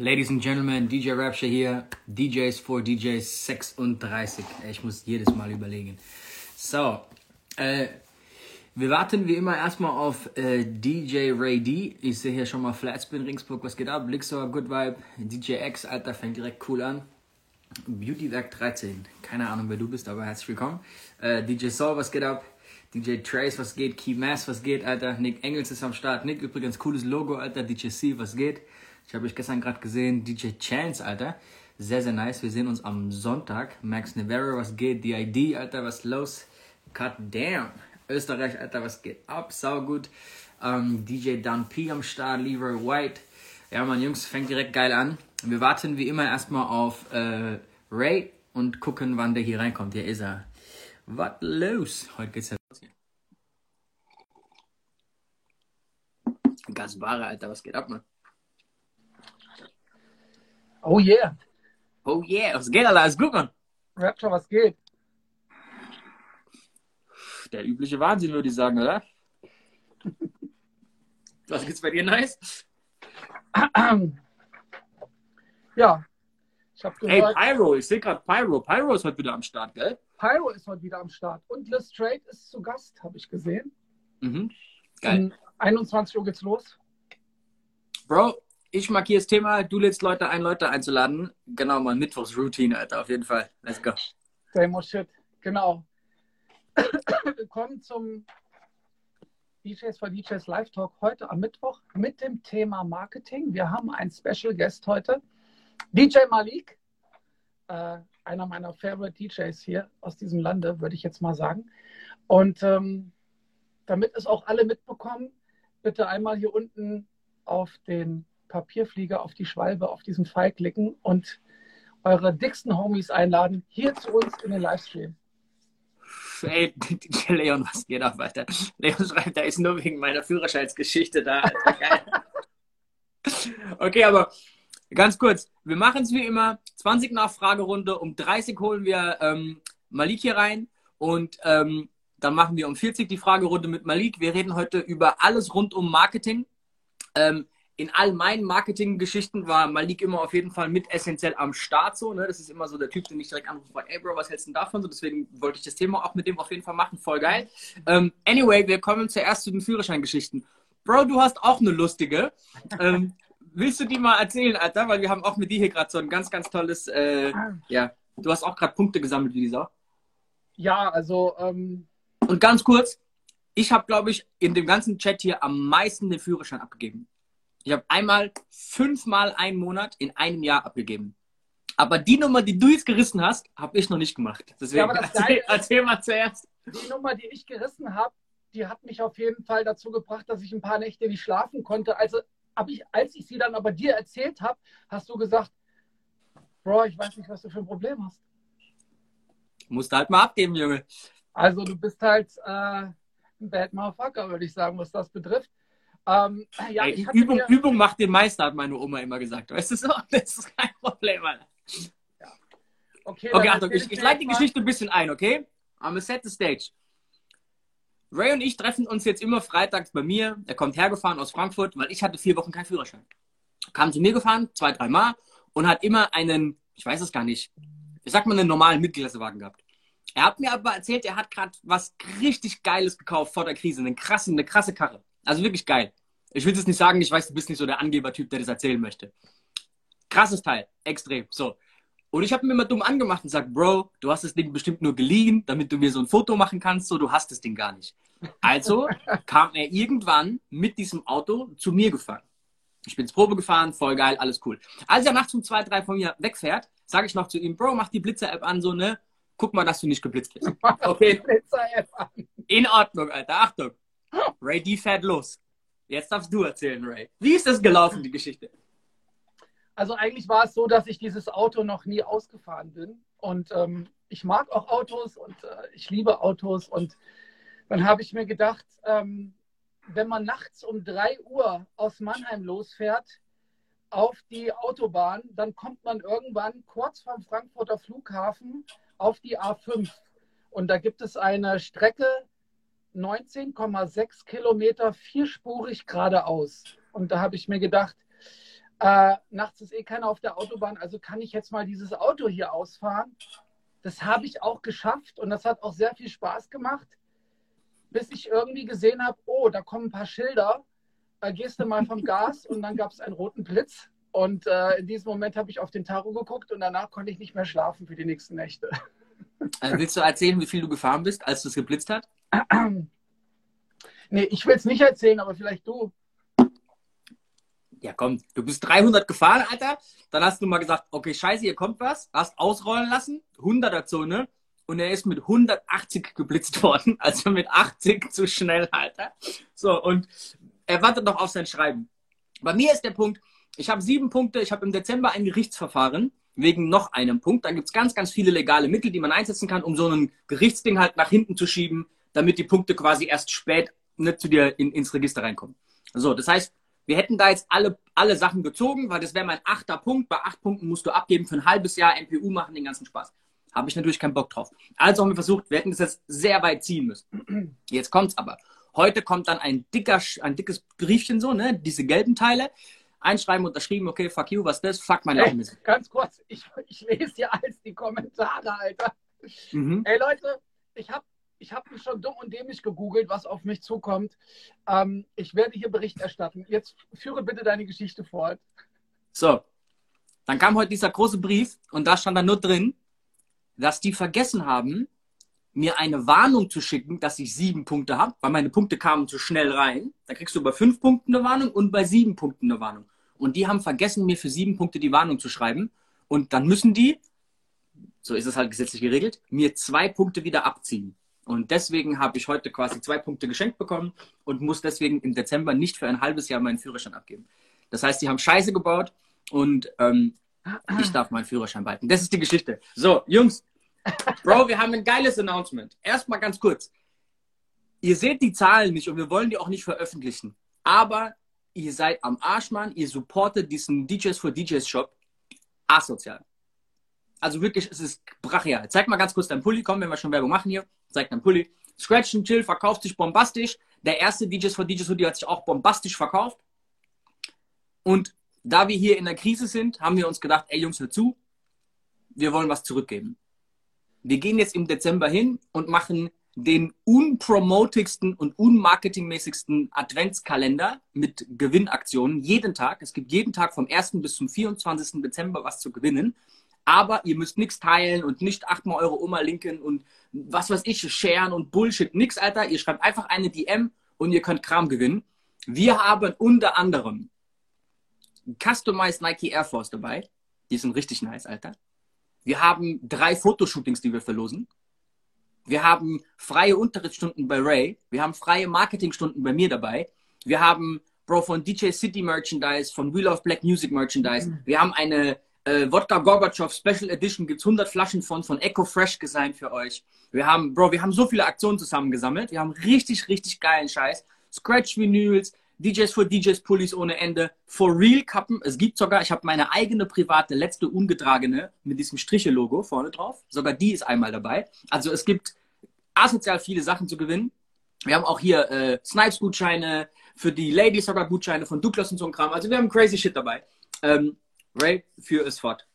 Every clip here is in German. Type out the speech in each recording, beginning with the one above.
Ladies and Gentlemen, DJ Rapture hier, DJs for DJs 36. Ich muss jedes Mal überlegen. So, äh, wir warten wie immer erstmal auf äh, DJ Ray D. Ich sehe hier schon mal Flatspin Ringsburg, was geht ab? Lixor, Good Vibe, DJ X, Alter, fängt direkt cool an. Beautywerk 13, keine Ahnung wer du bist, aber herzlich willkommen. Äh, DJ Saul, was geht ab? DJ Trace, was geht? Key Mass, was geht, Alter? Nick Engels ist am Start. Nick, übrigens, cooles Logo, Alter. DJ C, was geht? Ich habe euch gestern gerade gesehen. DJ Chance, Alter. Sehr, sehr nice. Wir sehen uns am Sonntag. Max Nevera, was geht? DID, Alter, was los? Cut damn. Österreich, Alter, was geht ab? Sau gut. Ähm, DJ Dan P am Start, Leroy White. Ja, man, Jungs, fängt direkt geil an. Wir warten wie immer erstmal auf äh, Ray und gucken, wann der hier reinkommt. Hier ist er. Was los? Heute geht's ja los hier. Gasbare, Alter, was geht ab, man? Oh yeah. Oh yeah, was geht, Alter? Alles gut, man? Rapture, was geht? Der übliche Wahnsinn, würde ich sagen, oder? Was gibt's bei dir nice? Ja, ich Hey, gehört, Pyro, ich sehe gerade Pyro. Pyro ist heute wieder am Start, gell? Pyro ist heute wieder am Start. Und Lestrade ist zu Gast, habe ich gesehen. Mhm. Geil. Um 21 Uhr geht's los. Bro, ich markiere das Thema, du lädst Leute ein, Leute einzuladen. Genau, mal Mittwochs-Routine, Alter, auf jeden Fall. Let's go. Old shit. Genau. Willkommen zum DJs for DJs Live Talk heute am Mittwoch mit dem Thema Marketing. Wir haben einen Special Guest heute, DJ Malik, äh, einer meiner Favorite DJs hier aus diesem Lande, würde ich jetzt mal sagen. Und ähm, damit es auch alle mitbekommen, bitte einmal hier unten auf den Papierflieger, auf die Schwalbe, auf diesen Pfeil klicken und eure dicksten Homies einladen, hier zu uns in den Livestream. Ey, Leon, was geht ab, Alter? Leon schreibt, da ist nur wegen meiner Führerscheinsgeschichte da. Okay, aber ganz kurz. Wir machen es wie immer. 20 nach Fragerunde. Um 30 holen wir ähm, Malik hier rein. Und ähm, dann machen wir um 40 die Fragerunde mit Malik. Wir reden heute über alles rund um Marketing. Ähm, in all meinen Marketing-Geschichten war Malik immer auf jeden Fall mit essentiell am Start so. Ne? Das ist immer so der Typ, den ich direkt anrufe, ey Bro, was hältst du denn davon? So, deswegen wollte ich das Thema auch mit dem auf jeden Fall machen. Voll geil. Ähm, anyway, wir kommen zuerst zu den Führerscheingeschichten. Bro, du hast auch eine lustige. Ähm, willst du die mal erzählen, Alter? Weil wir haben auch mit dir hier gerade so ein ganz, ganz tolles, äh, ja, du hast auch gerade Punkte gesammelt Sau. Ja, also ähm, Und ganz kurz, ich habe, glaube ich, in dem ganzen Chat hier am meisten den Führerschein abgegeben. Ich habe einmal fünfmal einen Monat in einem Jahr abgegeben. Aber die Nummer, die du jetzt gerissen hast, habe ich noch nicht gemacht. Deswegen Ja, erzähl, erzähl mal zuerst. die Nummer, die ich gerissen habe, die hat mich auf jeden Fall dazu gebracht, dass ich ein paar Nächte nicht schlafen konnte. Also, ich, als ich sie dann aber dir erzählt habe, hast du gesagt, Bro, ich weiß nicht, was du für ein Problem hast. Musst halt mal abgeben, Junge. Also du bist halt äh, ein Bad Motherfucker, würde ich sagen, was das betrifft. Ähm, ja, Ey, Übung, mir, Übung macht den Meister, hat meine Oma immer gesagt. Weißt du so? Das ist kein Problem, Alter. okay, Okay, dann Achtung, ich, ich leite die Geschichte ein bisschen ein, okay? I'm a set the stage. Ray und ich treffen uns jetzt immer freitags bei mir. Er kommt hergefahren aus Frankfurt, weil ich hatte vier Wochen keinen Führerschein. Kam zu mir gefahren, zwei, drei Mal und hat immer einen, ich weiß es gar nicht, ich sag mal einen normalen Mittelklassewagen gehabt. Er hat mir aber erzählt, er hat gerade was richtig Geiles gekauft vor der Krise, eine krasse, eine krasse Karre. Also wirklich geil. Ich will es nicht sagen, ich weiß, du bist nicht so der Angebertyp, der das erzählen möchte. Krasses Teil, extrem. So, und ich habe mir immer dumm angemacht und gesagt, Bro, du hast das Ding bestimmt nur geliehen, damit du mir so ein Foto machen kannst, so du hast das Ding gar nicht. Also kam er irgendwann mit diesem Auto zu mir gefahren. Ich bin ins Probe gefahren, voll geil, alles cool. Als er nachts um zwei, drei von mir wegfährt, sage ich noch zu ihm, Bro, mach die Blitzer-App an, so, ne? Guck mal, dass du nicht geblitzt bist. Okay, Blitzer-App an. in Ordnung, Alter, Achtung. Ray, die fährt los. Jetzt darfst du erzählen, Ray. Wie ist das gelaufen, die Geschichte? Also eigentlich war es so, dass ich dieses Auto noch nie ausgefahren bin. Und ähm, ich mag auch Autos und äh, ich liebe Autos. Und dann habe ich mir gedacht, ähm, wenn man nachts um 3 Uhr aus Mannheim losfährt auf die Autobahn, dann kommt man irgendwann kurz vom Frankfurter Flughafen auf die A5. Und da gibt es eine Strecke 19,6 Kilometer vierspurig geradeaus. Und da habe ich mir gedacht, Äh, nachts ist eh keiner auf der Autobahn, also kann ich jetzt mal dieses Auto hier ausfahren. Das habe ich auch geschafft und das hat auch sehr viel Spaß gemacht, bis ich irgendwie gesehen habe, oh, da kommen ein paar Schilder, da gehst du mal vom Gas und dann gab es einen roten Blitz. Und äh, in diesem Moment habe ich auf den Tarot geguckt und danach konnte ich nicht mehr schlafen für die nächsten Nächte. Also willst du erzählen, wie viel du gefahren bist, als es geblitzt hat? nee, ich will es nicht erzählen, aber vielleicht du. Ja, komm, du bist 300 gefahren, Alter. Dann hast du mal gesagt, okay, scheiße, hier kommt was. Hast ausrollen lassen, 100er Zone. Und er ist mit 180 geblitzt worden. Also mit 80 zu schnell, Alter. So, und er wartet noch auf sein Schreiben. Bei mir ist der Punkt, ich habe sieben Punkte. Ich habe im Dezember ein Gerichtsverfahren wegen noch einem Punkt. Dann gibt es ganz, ganz viele legale Mittel, die man einsetzen kann, um so ein Gerichtsding halt nach hinten zu schieben, damit die Punkte quasi erst spät nicht zu dir in, ins Register reinkommen. So, das heißt, wir hätten da jetzt alle, alle Sachen gezogen, weil das wäre mein achter Punkt. Bei acht Punkten musst du abgeben für ein halbes Jahr MPU machen, den ganzen Spaß. Habe ich natürlich keinen Bock drauf. Also haben wir versucht, wir hätten das jetzt sehr weit ziehen müssen. Jetzt kommt's aber. Heute kommt dann ein dicker, ein dickes Briefchen so, ne, diese gelben Teile einschreiben, unterschrieben, okay, fuck you, was ist das? Fuck mein Ey, Ganz kurz, ich, ich lese hier alles die Kommentare, Alter. Mhm. Ey Leute, ich habe ich hab mich schon dumm und dämlich gegoogelt, was auf mich zukommt. Ähm, ich werde hier Bericht erstatten. Jetzt führe bitte deine Geschichte fort. So, dann kam heute dieser große Brief und da stand dann nur drin, dass die vergessen haben, mir eine Warnung zu schicken, dass ich sieben Punkte habe, weil meine Punkte kamen zu schnell rein. Da kriegst du bei fünf Punkten eine Warnung und bei sieben Punkten eine Warnung. Und die haben vergessen, mir für sieben Punkte die Warnung zu schreiben. Und dann müssen die, so ist es halt gesetzlich geregelt, mir zwei Punkte wieder abziehen. Und deswegen habe ich heute quasi zwei Punkte geschenkt bekommen und muss deswegen im Dezember nicht für ein halbes Jahr meinen Führerschein abgeben. Das heißt, die haben Scheiße gebaut und ähm, ich darf meinen Führerschein behalten. Das ist die Geschichte. So, Jungs, Bro, wir haben ein geiles Announcement. Erstmal ganz kurz. Ihr seht die Zahlen nicht und wir wollen die auch nicht veröffentlichen. Aber ihr seid am Arsch, Mann. Ihr supportet diesen DJs for DJs Shop asozial. Also wirklich, es ist brachial. Zeig mal ganz kurz deinen Pulli. Komm, wenn wir schon Werbung machen hier. Zeig deinen Pulli. Scratch and Chill verkauft sich bombastisch. Der erste DJs for DJs Hoodie hat sich auch bombastisch verkauft. Und da wir hier in der Krise sind, haben wir uns gedacht, ey Jungs, hör zu. Wir wollen was zurückgeben wir gehen jetzt im Dezember hin und machen den unpromotigsten und unmarketingmäßigsten Adventskalender mit Gewinnaktionen jeden Tag. Es gibt jeden Tag vom 1. bis zum 24. Dezember was zu gewinnen. Aber ihr müsst nichts teilen und nicht achtmal eure Oma linken und was weiß ich, sharen und Bullshit. Nix, Alter. Ihr schreibt einfach eine DM und ihr könnt Kram gewinnen. Wir haben unter anderem Customized Nike Air Force dabei. Die sind richtig nice, Alter. Wir haben drei Fotoshootings, die wir verlosen. Wir haben freie Unterrichtsstunden bei Ray. Wir haben freie Marketingstunden bei mir dabei. Wir haben, Bro, von DJ City Merchandise, von Wheel of Black Music Merchandise. Mhm. Wir haben eine äh, Wodka Gorbatschow Special Edition. Gibt's 100 Flaschen von, von Eco Fresh Design für euch. Wir haben, Bro, wir haben so viele Aktionen zusammengesammelt. Wir haben richtig, richtig geilen Scheiß. Scratch Vinyls, DJs for DJs Pullis ohne Ende, For Real Kappen. Es gibt sogar, ich habe meine eigene private, letzte ungetragene mit diesem Striche-Logo vorne drauf. Sogar die ist einmal dabei. Also es gibt asozial viele Sachen zu gewinnen. Wir haben auch hier äh, Snipes-Gutscheine, für die Ladies sogar Gutscheine von Douglas und so ein Kram. Also wir haben crazy Shit dabei. Ähm, Ray, für es fort.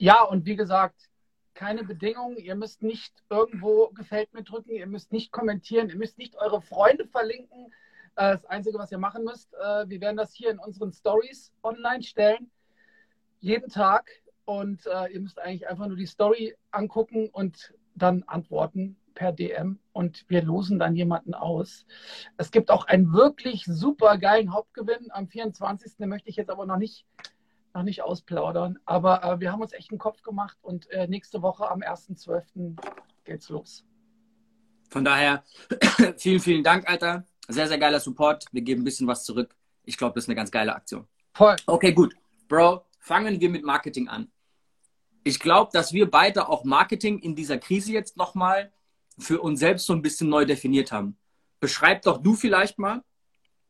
Ja, und wie gesagt, keine Bedingungen. Ihr müsst nicht irgendwo gefällt mir drücken. Ihr müsst nicht kommentieren. Ihr müsst nicht eure Freunde verlinken. Äh, das Einzige, was ihr machen müsst, äh, wir werden das hier in unseren Stories online stellen. Jeden Tag. Und äh, ihr müsst eigentlich einfach nur die Story angucken und dann antworten per DM und wir losen dann jemanden aus. Es gibt auch einen wirklich super geilen Hauptgewinn am 24. Den möchte ich jetzt aber noch nicht, noch nicht ausplaudern. Aber äh, wir haben uns echt einen Kopf gemacht und äh, nächste Woche am 1.12. geht's los. Von daher, vielen, vielen Dank, Alter. Sehr, sehr geiler Support. Wir geben ein bisschen was zurück. Ich glaube, das ist eine ganz geile Aktion. Voll. Okay, gut. Bro, fangen wir mit Marketing an. Ich glaube, dass wir beide auch Marketing in dieser Krise jetzt nochmal für uns selbst so ein bisschen neu definiert haben. Beschreib doch du vielleicht mal,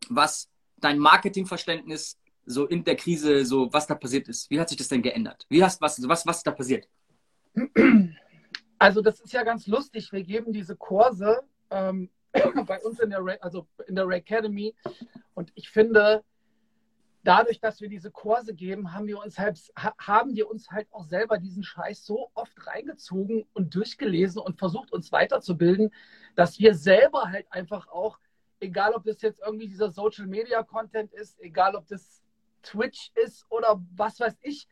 was dein Marketingverständnis so in der Krise, so was da passiert ist. Wie hat sich das denn geändert? Wie hast was, was, was ist da passiert? Also das ist ja ganz lustig. Wir geben diese Kurse ähm, bei uns in der, Ray, also in der Ray Academy. Und ich finde, dadurch, dass wir diese Kurse geben, haben wir uns halt, haben wir uns halt auch selber diesen Scheiß so oft reingezogen und durchgelesen und versucht, uns weiterzubilden, dass wir selber halt einfach auch, egal ob das jetzt irgendwie dieser Social Media Content ist, egal ob das Twitch ist oder was weiß ich,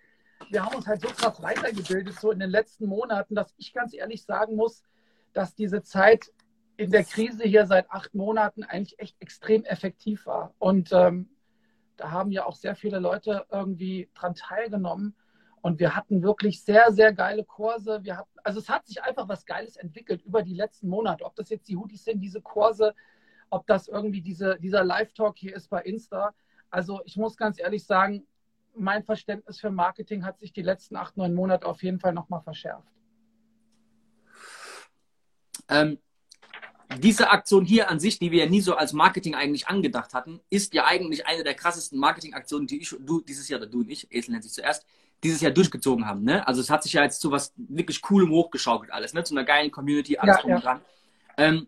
wir haben uns halt so krass weitergebildet, so in den letzten Monaten, dass ich ganz ehrlich sagen muss, dass diese Zeit in der Krise hier seit acht Monaten eigentlich echt extrem effektiv war. Und ähm, da haben ja auch sehr viele Leute irgendwie dran teilgenommen. Und wir hatten wirklich sehr, sehr geile Kurse. Wir hatten, also es hat sich einfach was Geiles entwickelt über die letzten Monate. Ob das jetzt die Hoodies sind, diese Kurse, ob das irgendwie diese, dieser Live-Talk hier ist bei Insta. Also ich muss ganz ehrlich sagen, mein Verständnis für Marketing hat sich die letzten acht, neun Monate auf jeden Fall nochmal verschärft. Ähm, diese Aktion hier an sich, die wir ja nie so als Marketing eigentlich angedacht hatten, ist ja eigentlich eine der krassesten Marketingaktionen, die ich, du dieses Jahr, oder du und ich, Esel nennt sich zuerst, dieses Jahr durchgezogen haben. Ne? Also es hat sich ja jetzt zu was wirklich Coolem hochgeschaukelt alles, ne? zu einer geilen Community, alles ja, drum und ja. dran. Ähm,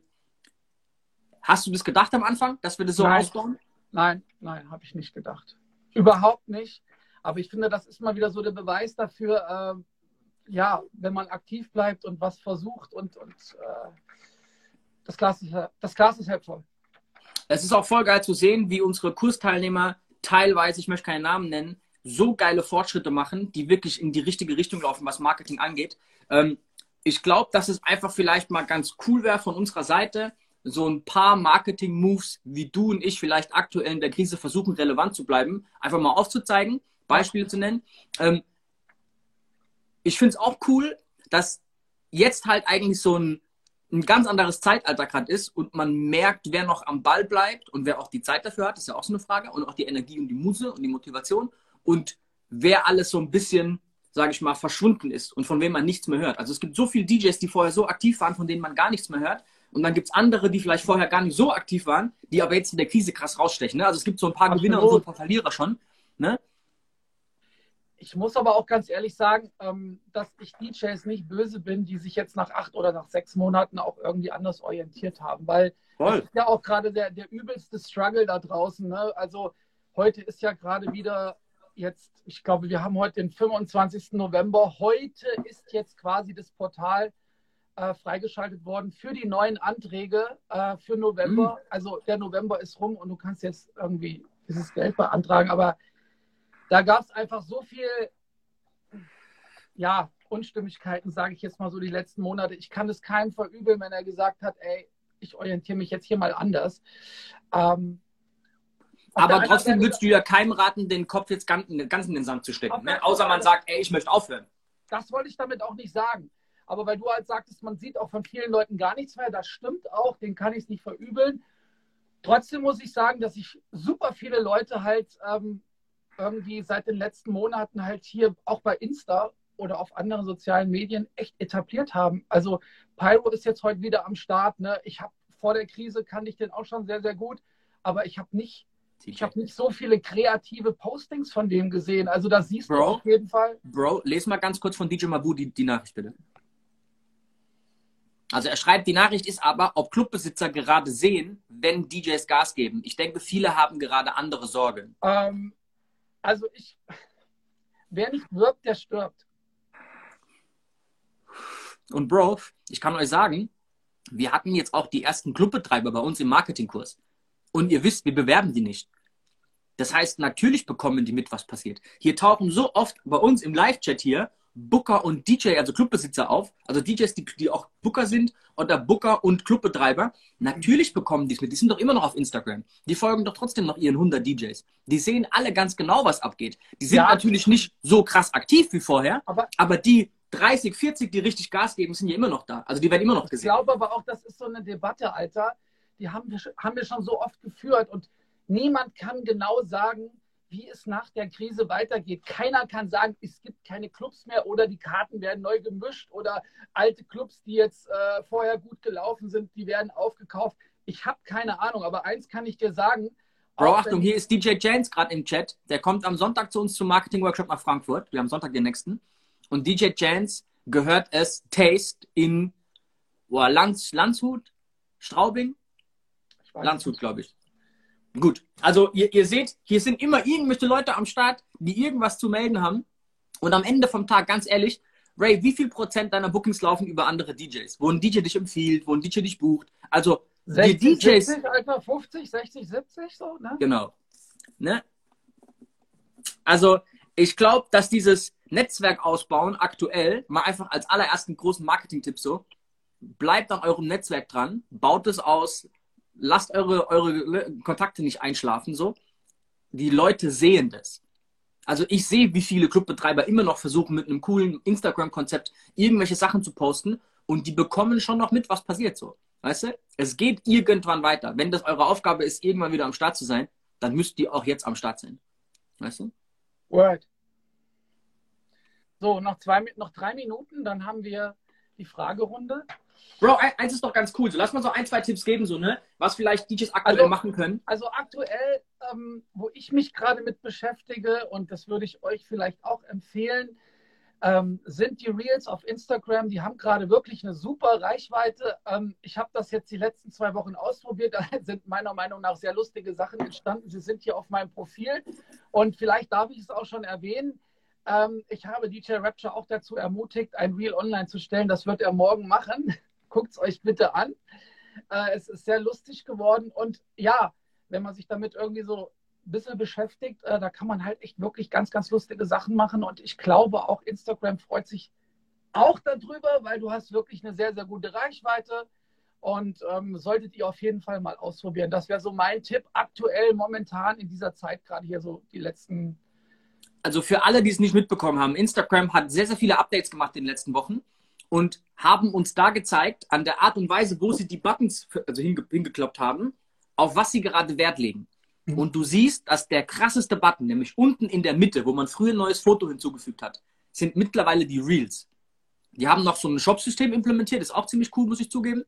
hast du das gedacht am Anfang, dass wir das so nein. ausbauen? Nein, nein, habe ich nicht gedacht. Überhaupt nicht. Aber ich finde, das ist mal wieder so der Beweis dafür, äh, ja, wenn man aktiv bleibt und was versucht und, und äh, das Glas, ist, das Glas ist halb voll. Es ist auch voll geil zu sehen, wie unsere Kursteilnehmer teilweise, ich möchte keinen Namen nennen, so geile Fortschritte machen, die wirklich in die richtige Richtung laufen, was Marketing angeht. Ähm, ich glaube, dass es einfach vielleicht mal ganz cool wäre von unserer Seite, so ein paar Marketing-Moves, wie du und ich vielleicht aktuell in der Krise versuchen, relevant zu bleiben, einfach mal aufzuzeigen, Beispiele zu nennen. Ähm, ich finde es auch cool, dass jetzt halt eigentlich so ein ein ganz anderes Zeitalter gerade ist und man merkt, wer noch am Ball bleibt und wer auch die Zeit dafür hat, ist ja auch so eine Frage, und auch die Energie und die Muse und die Motivation und wer alles so ein bisschen, sage ich mal, verschwunden ist und von wem man nichts mehr hört. Also es gibt so viele DJs, die vorher so aktiv waren, von denen man gar nichts mehr hört. Und dann gibt es andere, die vielleicht vorher gar nicht so aktiv waren, die aber jetzt in der Krise krass rausstechen. Ne? Also es gibt so ein paar. Gewinner und so ein paar Verlierer schon. Ne? Ich muss aber auch ganz ehrlich sagen, ähm, dass ich DJs nicht böse bin, die sich jetzt nach acht oder nach sechs Monaten auch irgendwie anders orientiert haben, weil Voll. das ist ja auch gerade der, der übelste Struggle da draußen. Ne? Also heute ist ja gerade wieder jetzt, ich glaube, wir haben heute den 25. November. Heute ist jetzt quasi das Portal äh, freigeschaltet worden für die neuen Anträge äh, für November. Mhm. Also der November ist rum und du kannst jetzt irgendwie dieses Geld beantragen, aber da gab es einfach so viel, ja, Unstimmigkeiten, sage ich jetzt mal so die letzten Monate. Ich kann es keinem verübeln, wenn er gesagt hat, ey, ich orientiere mich jetzt hier mal anders. Ähm, aber trotzdem würdest du ja keinem raten, den Kopf jetzt ganz, ganz in den Sand zu stecken. Ne? Außer man sagt, ey, ich möchte aufhören. Das wollte ich damit auch nicht sagen. Aber weil du halt sagtest, man sieht auch von vielen Leuten gar nichts mehr, das stimmt auch, den kann ich es nicht verübeln. Trotzdem muss ich sagen, dass ich super viele Leute halt ähm, irgendwie seit den letzten Monaten halt hier auch bei Insta oder auf anderen sozialen Medien echt etabliert haben. Also Pyro ist jetzt heute wieder am Start. Ne? Ich habe vor der Krise kannte ich den auch schon sehr, sehr gut, aber ich habe nicht, ich habe nicht so viele kreative Postings von dem gesehen. Also da siehst Bro, du auf jeden Fall. Bro, lese mal ganz kurz von DJ Mabu die, die Nachricht bitte. Also er schreibt, die Nachricht ist aber, ob Clubbesitzer gerade sehen, wenn DJs Gas geben. Ich denke, viele haben gerade andere Sorgen. Ähm, also ich, wer nicht wirbt, der stirbt. Und Bro, ich kann euch sagen, wir hatten jetzt auch die ersten Clubbetreiber bei uns im Marketingkurs. Und ihr wisst, wir bewerben die nicht. Das heißt, natürlich bekommen die mit, was passiert. Hier tauchen so oft bei uns im Live-Chat hier Booker und DJ, also Clubbesitzer auf, also DJs, die, die auch Booker sind oder Booker und Clubbetreiber. Natürlich bekommen die es mit. Die sind doch immer noch auf Instagram. Die folgen doch trotzdem noch ihren 100 DJs. Die sehen alle ganz genau, was abgeht. Die sind ja, natürlich nicht so krass aktiv wie vorher, aber, aber die 30, 40, die richtig Gas geben, sind ja immer noch da. Also die werden immer noch gesehen. Ich glaube aber auch, das ist so eine Debatte, Alter. Die haben wir, haben wir schon so oft geführt und niemand kann genau sagen, wie es nach der Krise weitergeht. Keiner kann sagen, es gibt keine Clubs mehr oder die Karten werden neu gemischt oder alte Clubs, die jetzt äh, vorher gut gelaufen sind, die werden aufgekauft. Ich habe keine Ahnung, aber eins kann ich dir sagen. Bro, Achtung, hier ist DJ Jans gerade im Chat. Der kommt am Sonntag zu uns zum Marketing-Workshop nach Frankfurt. Wir haben Sonntag den nächsten. Und DJ Jans gehört es Taste in oh, Lands, Landshut, Straubing? Landshut, glaube ich. Gut, also ihr, ihr seht, hier sind immer irgendwelche Leute am Start, die irgendwas zu melden haben. Und am Ende vom Tag, ganz ehrlich, Ray, wie viel Prozent deiner Bookings laufen über andere DJs? Wo ein DJ dich empfiehlt, wo ein DJ dich bucht? Also 60, die DJs. 70, Alter, 50, 60, 70, so, ne? Genau. Ne? Also ich glaube, dass dieses Netzwerk ausbauen aktuell, mal einfach als allerersten großen Marketing-Tipp so, bleibt an eurem Netzwerk dran, baut es aus, lasst eure, eure Kontakte nicht einschlafen, so. Die Leute sehen das. Also ich sehe, wie viele Clubbetreiber immer noch versuchen, mit einem coolen Instagram-Konzept irgendwelche Sachen zu posten und die bekommen schon noch mit, was passiert so. Weißt du? Es geht irgendwann weiter. Wenn das eure Aufgabe ist, irgendwann wieder am Start zu sein, dann müsst ihr auch jetzt am Start sein. Weißt du? Word. So, noch, zwei, noch drei Minuten, dann haben wir die Fragerunde. Bro, eins ist doch ganz cool. So, lass mal so ein, zwei Tipps geben, so, ne? Was vielleicht DJs aktuell Also- machen können. Also aktuell, ähm, wo ich mich gerade mit beschäftige, und das würde ich euch vielleicht auch empfehlen, ähm, sind die Reels auf Instagram. Die haben gerade wirklich eine super Reichweite. Ähm, ich habe das jetzt die letzten zwei Wochen ausprobiert. Da sind meiner Meinung nach sehr lustige Sachen entstanden. Sie sind hier auf meinem Profil. Und vielleicht darf ich es auch schon erwähnen. Ähm, ich habe DJ Rapture auch dazu ermutigt, ein Reel online zu stellen. Das wird er morgen machen. Guckt es euch bitte an. Äh, es ist sehr lustig geworden. Und ja, wenn man sich damit irgendwie so ein bisschen beschäftigt, äh, da kann man halt echt wirklich ganz, ganz lustige Sachen machen. Und ich glaube auch, Instagram freut sich auch darüber, weil du hast wirklich eine sehr, sehr gute Reichweite. Und ähm, solltet ihr auf jeden Fall mal ausprobieren. Das wäre so mein Tipp aktuell, momentan in dieser Zeit, gerade hier so die letzten. Also für alle, die es nicht mitbekommen haben, Instagram hat sehr, sehr viele Updates gemacht in den letzten Wochen und haben uns da gezeigt, an der Art und Weise, wo sie die Buttons also hinge, hingekloppt haben, auf was sie gerade Wert legen. Mhm. Und du siehst, dass der krasseste Button, nämlich unten in der Mitte, wo man früher ein neues Foto hinzugefügt hat, sind mittlerweile die Reels. Die haben noch so ein Shop-System implementiert, ist auch ziemlich cool, muss ich zugeben.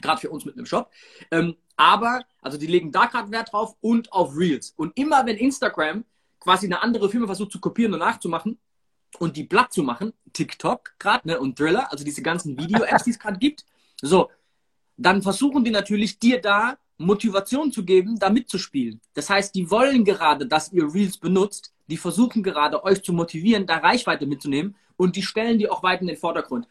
Gerade für uns mit einem Shop. Ähm, aber, also die legen da gerade Wert drauf und auf Reels. Und immer wenn Instagram quasi eine andere Firma versucht zu kopieren und nachzumachen und die platt zu machen, TikTok gerade, ne, und Thriller, also diese ganzen Video-Apps, die es gerade gibt, so, dann versuchen die natürlich dir da Motivation zu geben, da mitzuspielen. Das heißt, die wollen gerade, dass ihr Reels benutzt, die versuchen gerade, euch zu motivieren, da Reichweite mitzunehmen und die stellen die auch weit in den Vordergrund.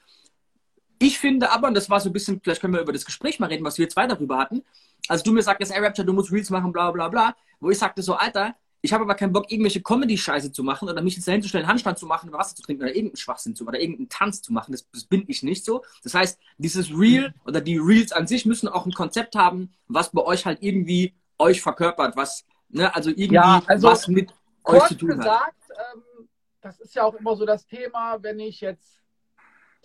Ich finde aber, und das war so ein bisschen, vielleicht können wir über das Gespräch mal reden, was wir zwei darüber hatten, als du mir sagtest, ey Rapture, du musst Reels machen, bla bla bla, wo ich sagte so, Alter, ich habe aber keinen Bock, irgendwelche Comedy-Scheiße zu machen oder mich jetzt dahin zu stellen, Handstand zu machen, Wasser zu trinken oder irgendeinen Schwachsinn zu oder irgendeinen Tanz zu machen. Das, das bin ich nicht so. Das heißt, dieses Reel oder die Reels an sich müssen auch ein Konzept haben, was bei euch halt irgendwie euch verkörpert, was, ne, also irgendwie Ja, also was mit euch zu tun hat. gesagt, ähm, das ist ja auch immer so das Thema, wenn ich jetzt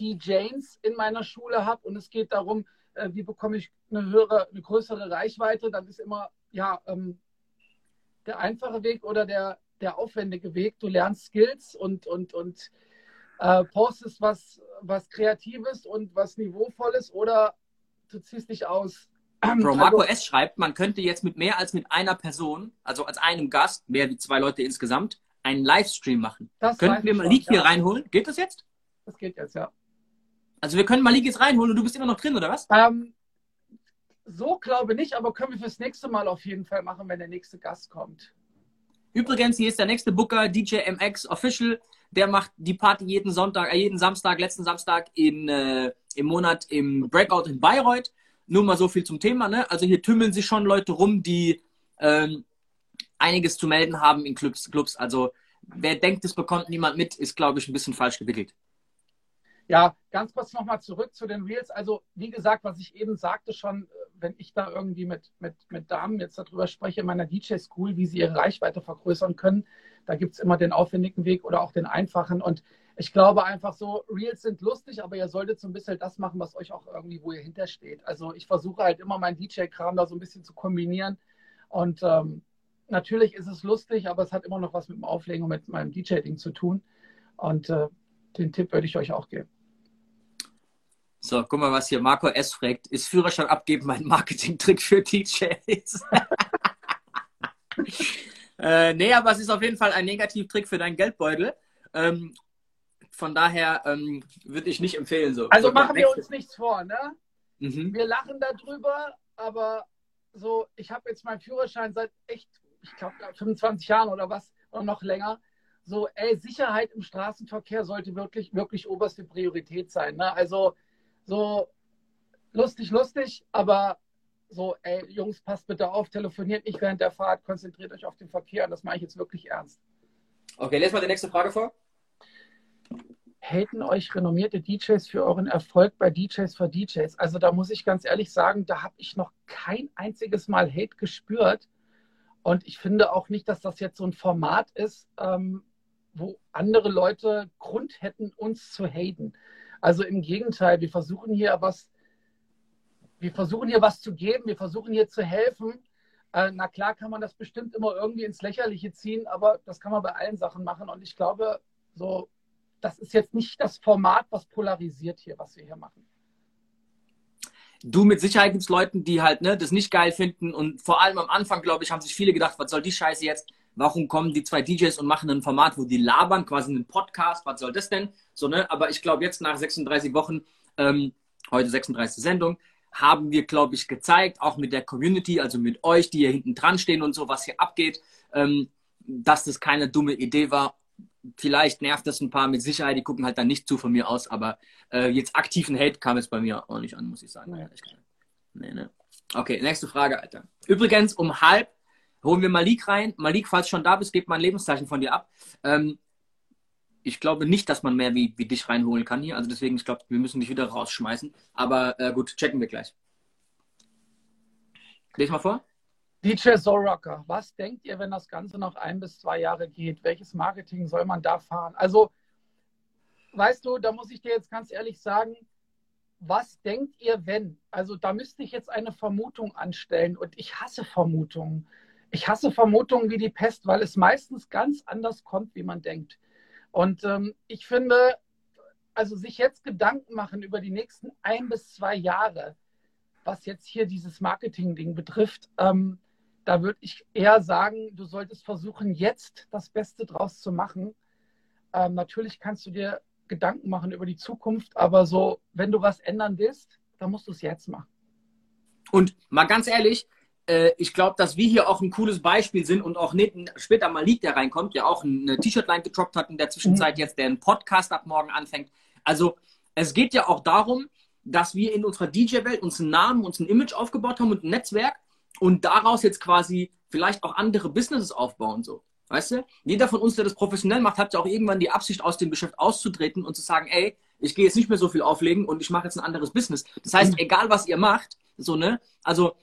DJs in meiner Schule habe und es geht darum, äh, wie bekomme ich eine höhere, eine größere Reichweite, dann ist immer ja ähm, der einfache Weg oder der, der aufwendige Weg. Du lernst Skills und, und, und äh, postest was, was Kreatives und was Niveauvolles oder du ziehst dich aus. Bro, Marco Also- S. schreibt, man könnte jetzt mit mehr als mit einer Person, also als einem Gast, mehr wie zwei Leute insgesamt, einen Livestream machen. Das Könnten wir ich mal schon, hier ja. reinholen? Geht das jetzt? Das geht jetzt, ja. Also wir können mal Leak jetzt reinholen und du bist immer noch drin, oder was? Ähm, so glaube nicht, aber können wir fürs nächste Mal auf jeden Fall machen, wenn der nächste Gast kommt. Übrigens, hier ist der nächste Booker, DJ MX Official. Der macht die Party jeden Sonntag, äh, jeden Samstag, letzten Samstag in, äh, im Monat im Breakout in Bayreuth. Nur mal so viel zum Thema. Ne? Also hier tümmeln sich schon Leute rum, die ähm, einiges zu melden haben in Clubs. Clubs. Also wer denkt, es bekommt niemand mit, ist, glaube ich, ein bisschen falsch gewickelt. Ja, ganz kurz nochmal zurück zu den Reels. Also, wie gesagt, was ich eben sagte schon, äh, wenn ich da irgendwie mit, mit, mit Damen jetzt darüber spreche in meiner DJ-School, wie sie ihre Reichweite vergrößern können, da gibt es immer den aufwendigen Weg oder auch den einfachen. Und ich glaube einfach so, Reels sind lustig, aber ihr solltet so ein bisschen das machen, was euch auch irgendwie, wo ihr hintersteht. Also ich versuche halt immer meinen DJ-Kram da so ein bisschen zu kombinieren. Und ähm, natürlich ist es lustig, aber es hat immer noch was mit dem Auflegen und mit meinem DJ-Ding zu tun. Und äh, den Tipp würde ich euch auch geben. So, guck mal, was hier Marco S. fragt. Ist Führerschein abgeben mein Marketing-Trick für DJs? äh, nee, aber es ist auf jeden Fall ein Negativtrick für deinen Geldbeutel. Ähm, von daher ähm, würde ich nicht empfehlen. So. Also so machen wir uns nichts vor, ne? Mhm. Wir lachen darüber, aber so, ich habe jetzt meinen Führerschein seit echt, ich glaube, 25 Jahren oder was, oder noch länger. So, ey, Sicherheit im Straßenverkehr sollte wirklich, wirklich oberste Priorität sein. Ne? Also, so lustig, lustig, aber so, ey, Jungs, passt bitte auf, telefoniert nicht während der Fahrt, konzentriert euch auf den Verkehr. Und das mache ich jetzt wirklich ernst. Okay, lest mal die nächste Frage vor. Haten euch renommierte DJs für euren Erfolg bei DJs for DJs? Also da muss ich ganz ehrlich sagen, da habe ich noch kein einziges Mal Hate gespürt. Und ich finde auch nicht, dass das jetzt so ein Format ist, ähm, wo andere Leute Grund hätten, uns zu haten. Also im Gegenteil, wir versuchen hier was, wir versuchen hier was zu geben, wir versuchen hier zu helfen. Äh, na klar kann man das bestimmt immer irgendwie ins Lächerliche ziehen, aber das kann man bei allen Sachen machen. Und ich glaube, so, das ist jetzt nicht das Format, was polarisiert hier, was wir hier machen. Du mit Sicherheit gibt es Leuten, die halt ne, das nicht geil finden und vor allem am Anfang, glaube ich, haben sich viele gedacht, was soll die Scheiße jetzt? Warum kommen die zwei DJs und machen ein Format, wo die labern, quasi einen Podcast, was soll das denn? So, ne? Aber ich glaube, jetzt nach 36 Wochen, ähm, heute 36. Sendung, haben wir, glaube ich, gezeigt, auch mit der Community, also mit euch, die hier hinten dran stehen und so, was hier abgeht, ähm, dass das keine dumme Idee war. Vielleicht nervt das ein paar mit Sicherheit, die gucken halt dann nicht zu von mir aus, aber äh, jetzt aktiven Hate kam es bei mir auch nicht an, muss ich sagen. Nee. Nee, nee. Okay, nächste Frage, Alter. Übrigens, um halb holen wir Malik rein. Malik, falls du schon da bist, gib mal ein Lebenszeichen von dir ab. Ähm, ich glaube nicht, dass man mehr wie, wie dich reinholen kann hier. Also deswegen, ich glaube, wir müssen dich wieder rausschmeißen. Aber äh, gut, checken wir gleich. Lese mal vor. DJ Zorocker, was denkt ihr, wenn das Ganze noch ein bis zwei Jahre geht? Welches Marketing soll man da fahren? Also, weißt du, da muss ich dir jetzt ganz ehrlich sagen, was denkt ihr, wenn? Also, da müsste ich jetzt eine Vermutung anstellen und ich hasse Vermutungen. Ich hasse Vermutungen wie die Pest, weil es meistens ganz anders kommt, wie man denkt. Und ähm, ich finde, also sich jetzt Gedanken machen über die nächsten ein bis zwei Jahre, was jetzt hier dieses Marketing-Ding betrifft, ähm, da würde ich eher sagen, du solltest versuchen, jetzt das Beste draus zu machen. Ähm, natürlich kannst du dir Gedanken machen über die Zukunft, aber so, wenn du was ändern willst, dann musst du es jetzt machen. Und mal ganz ehrlich, äh, ich glaube, dass wir hier auch ein cooles Beispiel sind und auch nicht, später mal Malik, der reinkommt, der auch eine T-Shirt-Line gedroppt hat in der Zwischenzeit mhm. jetzt, der einen Podcast ab morgen anfängt. Also es geht ja auch darum, dass wir in unserer DJ-Welt uns einen Namen, uns ein Image aufgebaut haben und ein Netzwerk und daraus jetzt quasi vielleicht auch andere Businesses aufbauen. So. Weißt du? Jeder von uns, der das professionell macht, hat ja auch irgendwann die Absicht, aus dem Geschäft auszutreten und zu sagen, ey, ich gehe jetzt nicht mehr so viel auflegen und ich mache jetzt ein anderes Business. Das heißt, mhm. egal was ihr macht, so, ne? Also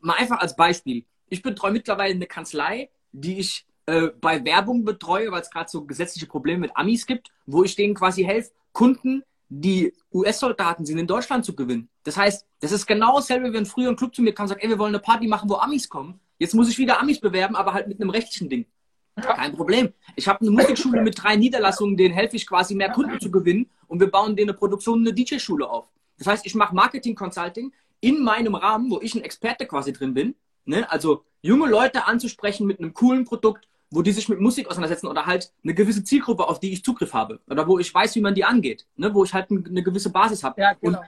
mal einfach als Beispiel. Ich betreue mittlerweile eine Kanzlei, die ich äh, bei Werbung betreue, weil es gerade so gesetzliche Probleme mit Amis gibt, wo ich denen quasi helfe, Kunden, die US-Soldaten sind, in Deutschland zu gewinnen. Das heißt, das ist genau dasselbe, wenn früher ein Club zu mir kam und sagt, ey, wir wollen eine Party machen, wo Amis kommen. Jetzt muss ich wieder Amis bewerben, aber halt mit einem rechtlichen Ding. Kein Problem. Ich habe eine Musikschule mit drei Niederlassungen, denen helfe ich quasi mehr Kunden zu gewinnen und wir bauen denen eine Produktion, eine DJ-Schule auf. Das heißt, ich mache Marketing-Consulting, in meinem Rahmen, wo ich ein Experte quasi drin bin. Ne? Also junge Leute anzusprechen mit einem coolen Produkt, wo die sich mit Musik auseinandersetzen oder halt eine gewisse Zielgruppe, auf die ich Zugriff habe. Oder wo ich weiß, wie man die angeht. Ne? Wo ich halt eine gewisse Basis habe. Ja, genau.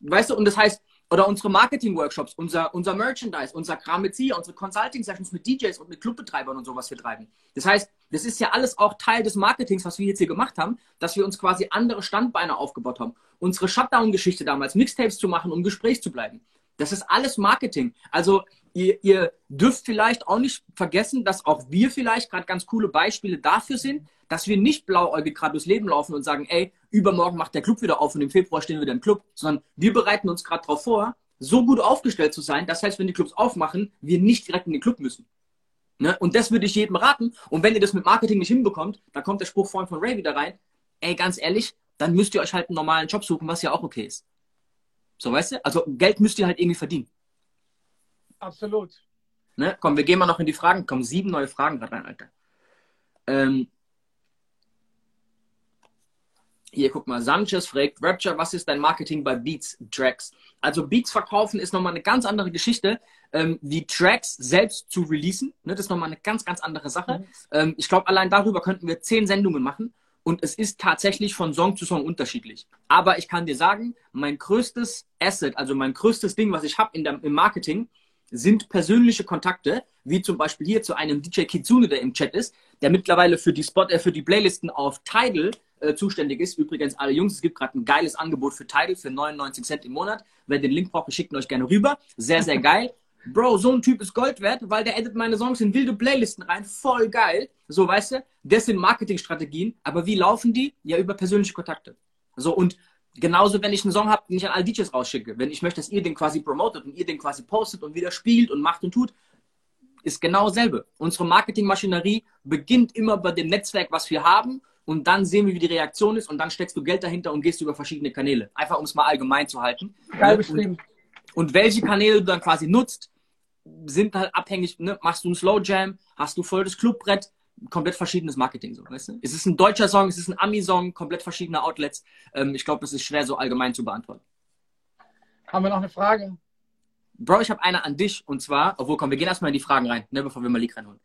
Und, weißt du, und das heißt, oder unsere Marketing-Workshops, unser, unser Merchandise, unser Kram mit Sie, unsere Consulting-Sessions mit DJs und mit Clubbetreibern und sowas wir treiben. Das heißt, das ist ja alles auch Teil des Marketings, was wir jetzt hier gemacht haben, dass wir uns quasi andere Standbeine aufgebaut haben. Unsere Shutdown-Geschichte damals, Mixtapes zu machen, um Gespräch zu bleiben. Das ist alles Marketing. Also ihr, ihr dürft vielleicht auch nicht vergessen, dass auch wir vielleicht gerade ganz coole Beispiele dafür sind, dass wir nicht blauäugig gerade durchs Leben laufen und sagen, ey, übermorgen macht der Club wieder auf und im Februar stehen wir wieder im Club, sondern wir bereiten uns gerade darauf vor, so gut aufgestellt zu sein, das heißt, wenn die Clubs aufmachen, wir nicht direkt in den Club müssen. Ne? Und das würde ich jedem raten. Und wenn ihr das mit Marketing nicht hinbekommt, dann kommt der Spruch vorhin von Ray wieder rein. Ey, ganz ehrlich, dann müsst ihr euch halt einen normalen Job suchen, was ja auch okay ist. So, weißt du? Also Geld müsst ihr halt irgendwie verdienen. Absolut. Ne? Komm, wir gehen mal noch in die Fragen. Kommen sieben neue Fragen gerade rein, Alter. Ähm, hier, guck mal, Sanchez fragt, Rapture, was ist dein Marketing bei Beats Tracks? Also Beats verkaufen ist nochmal eine ganz andere Geschichte, ähm, wie Tracks selbst zu releasen. Ne, das ist nochmal eine ganz, ganz andere Sache. Mhm. Ähm, ich glaube, allein darüber könnten wir zehn Sendungen machen. Und es ist tatsächlich von Song zu Song unterschiedlich. Aber ich kann dir sagen, mein größtes Asset, also mein größtes Ding, was ich habe im Marketing, sind persönliche Kontakte, wie zum Beispiel hier zu einem DJ Kitsune, der im Chat ist, der mittlerweile für die Spot, äh, für die Playlisten auf Tidal äh, zuständig ist. Übrigens, alle Jungs, es gibt gerade ein geiles Angebot für Tidal für 99 Cent im Monat. Wer den Link braucht, wir schicken euch gerne rüber. Sehr, sehr geil. Bro, so ein Typ ist Gold wert, weil der edit meine Songs in wilde Playlisten rein. Voll geil. So, weißt du? Das sind Marketingstrategien. Aber wie laufen die? Ja, über persönliche Kontakte. So, und genauso, wenn ich einen Song habe, den ich an alle DJs rausschicke. Wenn ich möchte, dass ihr den quasi promotet und ihr den quasi postet und wieder spielt und macht und tut, ist genau dasselbe. Unsere Marketingmaschinerie beginnt immer bei dem Netzwerk, was wir haben. Und dann sehen wir, wie die Reaktion ist. Und dann steckst du Geld dahinter und gehst über verschiedene Kanäle. Einfach, um es mal allgemein zu halten. Geil beschrieben. Und, und welche Kanäle du dann quasi nutzt, sind halt abhängig, ne? machst du einen Slow Jam, hast du voll das Clubbrett, komplett verschiedenes Marketing, so, weißt du? Es ist ein deutscher Song, es ist ein Ami-Song, komplett verschiedene Outlets. Ähm, ich glaube, es ist schwer so allgemein zu beantworten. Haben wir noch eine Frage? Bro, ich habe eine an dich und zwar, obwohl, komm, wir gehen erstmal in die Fragen rein, ne, bevor wir Malik reinholen.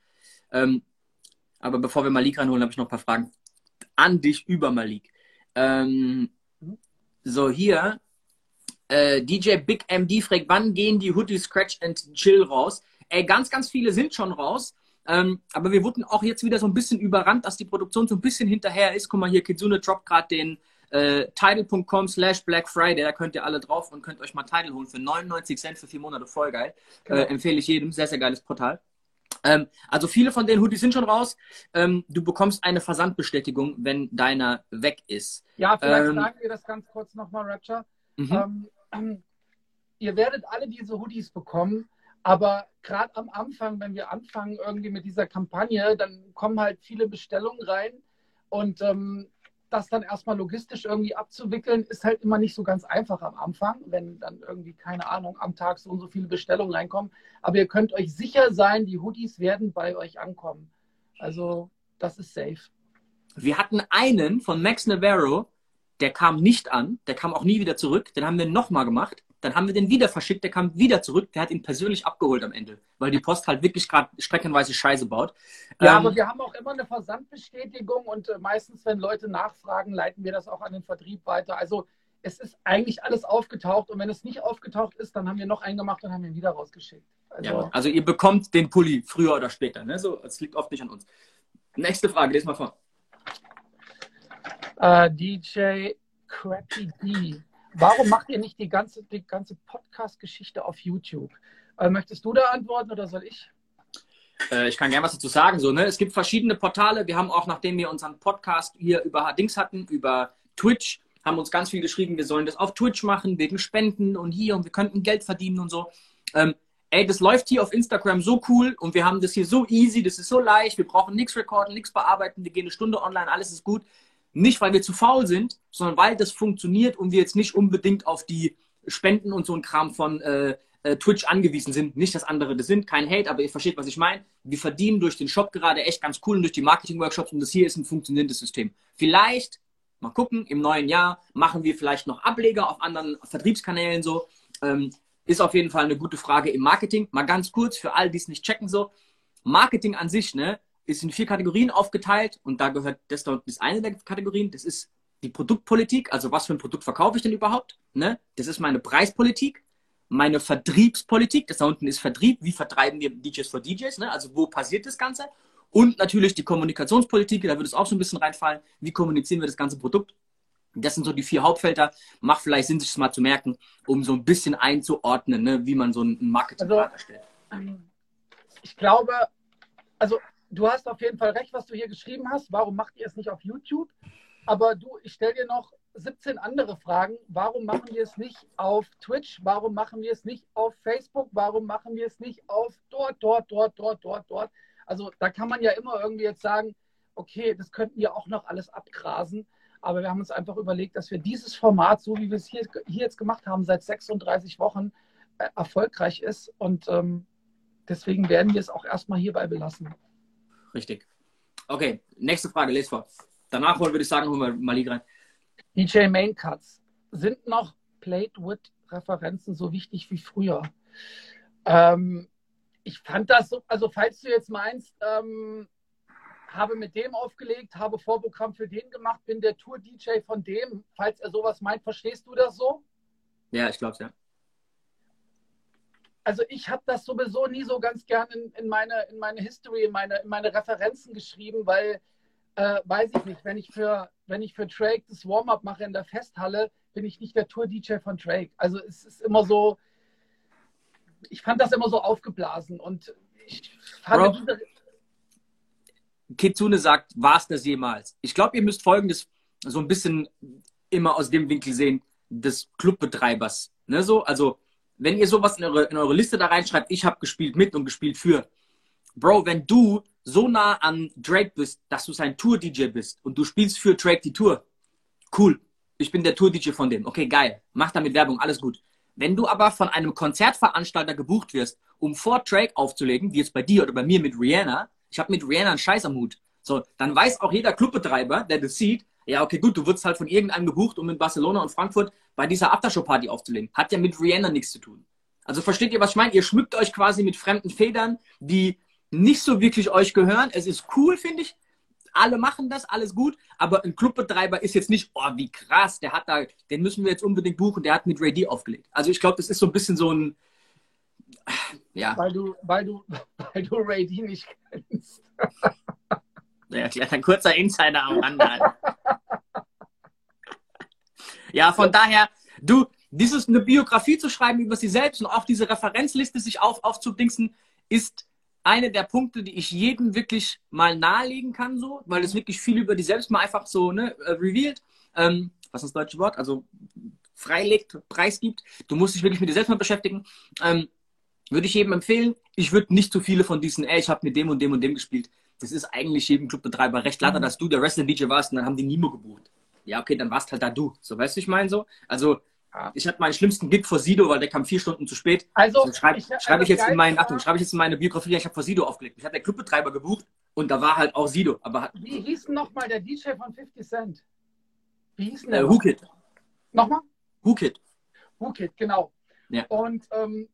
Ähm, aber bevor wir Malik reinholen, habe ich noch ein paar Fragen an dich über Malik. Ähm, so, hier äh, DJ Big MD fragt, wann gehen die Hoodie Scratch and Chill raus? Ey, ganz, ganz viele sind schon raus. Ähm, aber wir wurden auch jetzt wieder so ein bisschen überrannt, dass die Produktion so ein bisschen hinterher ist. Guck mal hier, Kitsune droppt gerade den äh, title.com slash Black Friday. Da könnt ihr alle drauf und könnt euch mal Title holen für 99 Cent für vier Monate. Voll geil. Genau. Äh, empfehle ich jedem. Sehr, sehr geiles Portal. Ähm, also viele von den Hoodies sind schon raus. Ähm, du bekommst eine Versandbestätigung, wenn deiner weg ist. Ja, vielleicht ähm, sagen wir das ganz kurz nochmal, Rapture. Mhm. Ähm, ihr werdet alle diese Hoodies bekommen, aber gerade am Anfang, wenn wir anfangen irgendwie mit dieser Kampagne, dann kommen halt viele Bestellungen rein und ähm, das dann erstmal logistisch irgendwie abzuwickeln, ist halt immer nicht so ganz einfach am Anfang, wenn dann irgendwie, keine Ahnung, am Tag so und so viele Bestellungen reinkommen. Aber ihr könnt euch sicher sein, die Hoodies werden bei euch ankommen. Also das ist safe. Wir hatten einen von Max Navarro, der kam nicht an, der kam auch nie wieder zurück. Den haben wir nochmal gemacht. Dann haben wir den wieder verschickt, der kam wieder zurück. Der hat ihn persönlich abgeholt am Ende, weil die Post halt wirklich gerade streckenweise Scheiße baut. Ja, ähm, aber wir haben auch immer eine Versandbestätigung und äh, meistens, wenn Leute nachfragen, leiten wir das auch an den Vertrieb weiter. Also es ist eigentlich alles aufgetaucht und wenn es nicht aufgetaucht ist, dann haben wir noch einen gemacht und haben ihn wieder rausgeschickt. Also, ja, also ihr bekommt den Pulli früher oder später. Ne? So, es liegt oft nicht an uns. Nächste Frage, lese mal vor. Uh, äh, DJ Crappy D. Warum macht ihr nicht die ganze, die ganze Podcast-Geschichte auf YouTube? Uh, möchtest du da antworten oder soll ich? Äh, ich kann gerne was dazu sagen. So, ne? Es gibt verschiedene Portale. Wir haben auch, nachdem wir unseren Podcast hier über Dings hatten, über Twitch, haben uns ganz viel geschrieben, wir sollen das auf Twitch machen, wegen Spenden und hier und wir könnten Geld verdienen und so. Ähm, ey, das läuft hier auf Instagram so cool und wir haben das hier so easy, das ist so leicht, wir brauchen nichts recorden, nichts bearbeiten, wir gehen eine Stunde online, alles ist gut. Nicht, weil wir zu faul sind, sondern weil das funktioniert und wir jetzt nicht unbedingt auf die Spenden und so ein Kram von äh, äh, Twitch angewiesen sind. Nicht, dass andere das sind, kein Hate, aber ihr versteht, was ich meine. Wir verdienen durch den Shop gerade echt ganz cool und durch die Marketing-Workshops und das hier ist ein funktionierendes System. Vielleicht, mal gucken, im neuen Jahr machen wir vielleicht noch Ableger auf anderen Vertriebskanälen so. Ähm, ist auf jeden Fall eine gute Frage im Marketing. Mal ganz kurz für all die es nicht checken so. Marketing an sich, ne, ist in vier Kategorien aufgeteilt und da gehört das da ist eine der Kategorien. Das ist die Produktpolitik, also was für ein Produkt verkaufe ich denn überhaupt? Ne? Das ist meine Preispolitik, meine Vertriebspolitik, das da unten ist Vertrieb, wie vertreiben wir DJs für DJs, ne? also wo passiert das Ganze? Und natürlich die Kommunikationspolitik, da würde es auch so ein bisschen reinfallen, wie kommunizieren wir das ganze Produkt? Das sind so die vier Hauptfelder. Macht vielleicht Sinn, sich das mal zu merken, um so ein bisschen einzuordnen, ne? wie man so ein Marketing also, erstellt. Ich glaube, also du hast auf jeden Fall recht, was du hier geschrieben hast. Warum macht ihr es nicht auf YouTube? Aber du, ich stelle dir noch 17 andere Fragen. Warum machen wir es nicht auf Twitch? Warum machen wir es nicht auf Facebook? Warum machen wir es nicht auf dort, dort, dort, dort, dort, dort? Also da kann man ja immer irgendwie jetzt sagen, okay, das könnten wir auch noch alles abgrasen. Aber wir haben uns einfach überlegt, dass wir dieses Format, so wie wir es hier, hier jetzt gemacht haben, seit 36 Wochen äh, erfolgreich ist. Und ähm, deswegen werden wir es auch erstmal hierbei belassen. Richtig. Okay, nächste Frage, les vor. Danach würde ich sagen, holen wir Malik rein. DJ Main Cuts. Sind noch Plate-Wood-Referenzen so wichtig wie früher? Ähm, ich fand das so, also falls du jetzt meinst, ähm, habe mit dem aufgelegt, habe Vorprogramm für den gemacht, bin der Tour-DJ von dem, falls er sowas meint, verstehst du das so? Ja, ich glaube es, ja. Also ich habe das sowieso nie so ganz gern in, in, meine, in meine History, in meine, in meine Referenzen geschrieben, weil, äh, weiß ich nicht, wenn ich für, wenn ich für Drake das Warm-up mache in der Festhalle, bin ich nicht der Tour-DJ von Drake. Also es ist immer so, ich fand das immer so aufgeblasen und ich fand Bro, Kitsune sagt, war es das jemals? Ich glaube, ihr müsst Folgendes so ein bisschen immer aus dem Winkel sehen, des Clubbetreibers. Ne, so, also wenn ihr sowas in eure, in eure Liste da reinschreibt, ich habe gespielt mit und gespielt für. Bro, wenn du so nah an Drake bist, dass du sein Tour-DJ bist und du spielst für Drake die Tour, cool. Ich bin der Tour-DJ von dem. Okay, geil. Mach damit Werbung, alles gut. Wenn du aber von einem Konzertveranstalter gebucht wirst, um vor Drake aufzulegen, wie jetzt bei dir oder bei mir mit Rihanna, ich habe mit Rihanna einen Scheiß am Hut. So, dann weiß auch jeder Clubbetreiber, der das sieht, ja, okay, gut, du wurdest halt von irgendeinem gebucht, um in Barcelona und Frankfurt bei dieser Aftershow-Party aufzulegen. Hat ja mit Rihanna nichts zu tun. Also versteht ihr, was ich meine? Ihr schmückt euch quasi mit fremden Federn, die nicht so wirklich euch gehören. Es ist cool, finde ich. Alle machen das, alles gut, aber ein Clubbetreiber ist jetzt nicht, oh, wie krass, der hat da, den müssen wir jetzt unbedingt buchen, der hat mit Ray D aufgelegt. Also ich glaube, das ist so ein bisschen so ein, ja. Weil du, weil du, weil du Ray D nicht kennst. Ja, ein kurzer Insider am Rande. Ja, von daher, du, dieses eine Biografie zu schreiben über sie selbst und auch diese Referenzliste sich auf, aufzudingsen, ist eine der Punkte, die ich jedem wirklich mal nahelegen kann, so, weil es wirklich viel über die selbst mal einfach so ne, äh, revealed. Ähm, was ist das deutsche Wort? Also freilegt, preisgibt. Du musst dich wirklich mit dir selbst mal beschäftigen. Ähm, würde ich jedem empfehlen. Ich würde nicht zu viele von diesen, ey, ich habe mit dem und dem und dem gespielt. Das ist eigentlich jedem Clubbetreiber recht latter, mhm. dass du der Wrestling-DJ warst und dann haben die Nimo gebucht. Ja, okay, dann warst halt da du. So, weißt du, ich meine so? Also, ich hatte meinen schlimmsten Gig vor Sido, weil der kam vier Stunden zu spät. Also, also schreibe schreib also ich jetzt in meinen, Achtung, schreibe ich jetzt in meine Biografie, ich habe vor Sido aufgelegt. Ich hatte der Clubbetreiber gebucht und da war halt auch Sido. Aber Wie hieß denn nochmal der DJ von 50 Cent? Wie hieß denn der? Äh, Hookit. Nochmal? Hookit. Hookit, genau. Ja. Und ähm,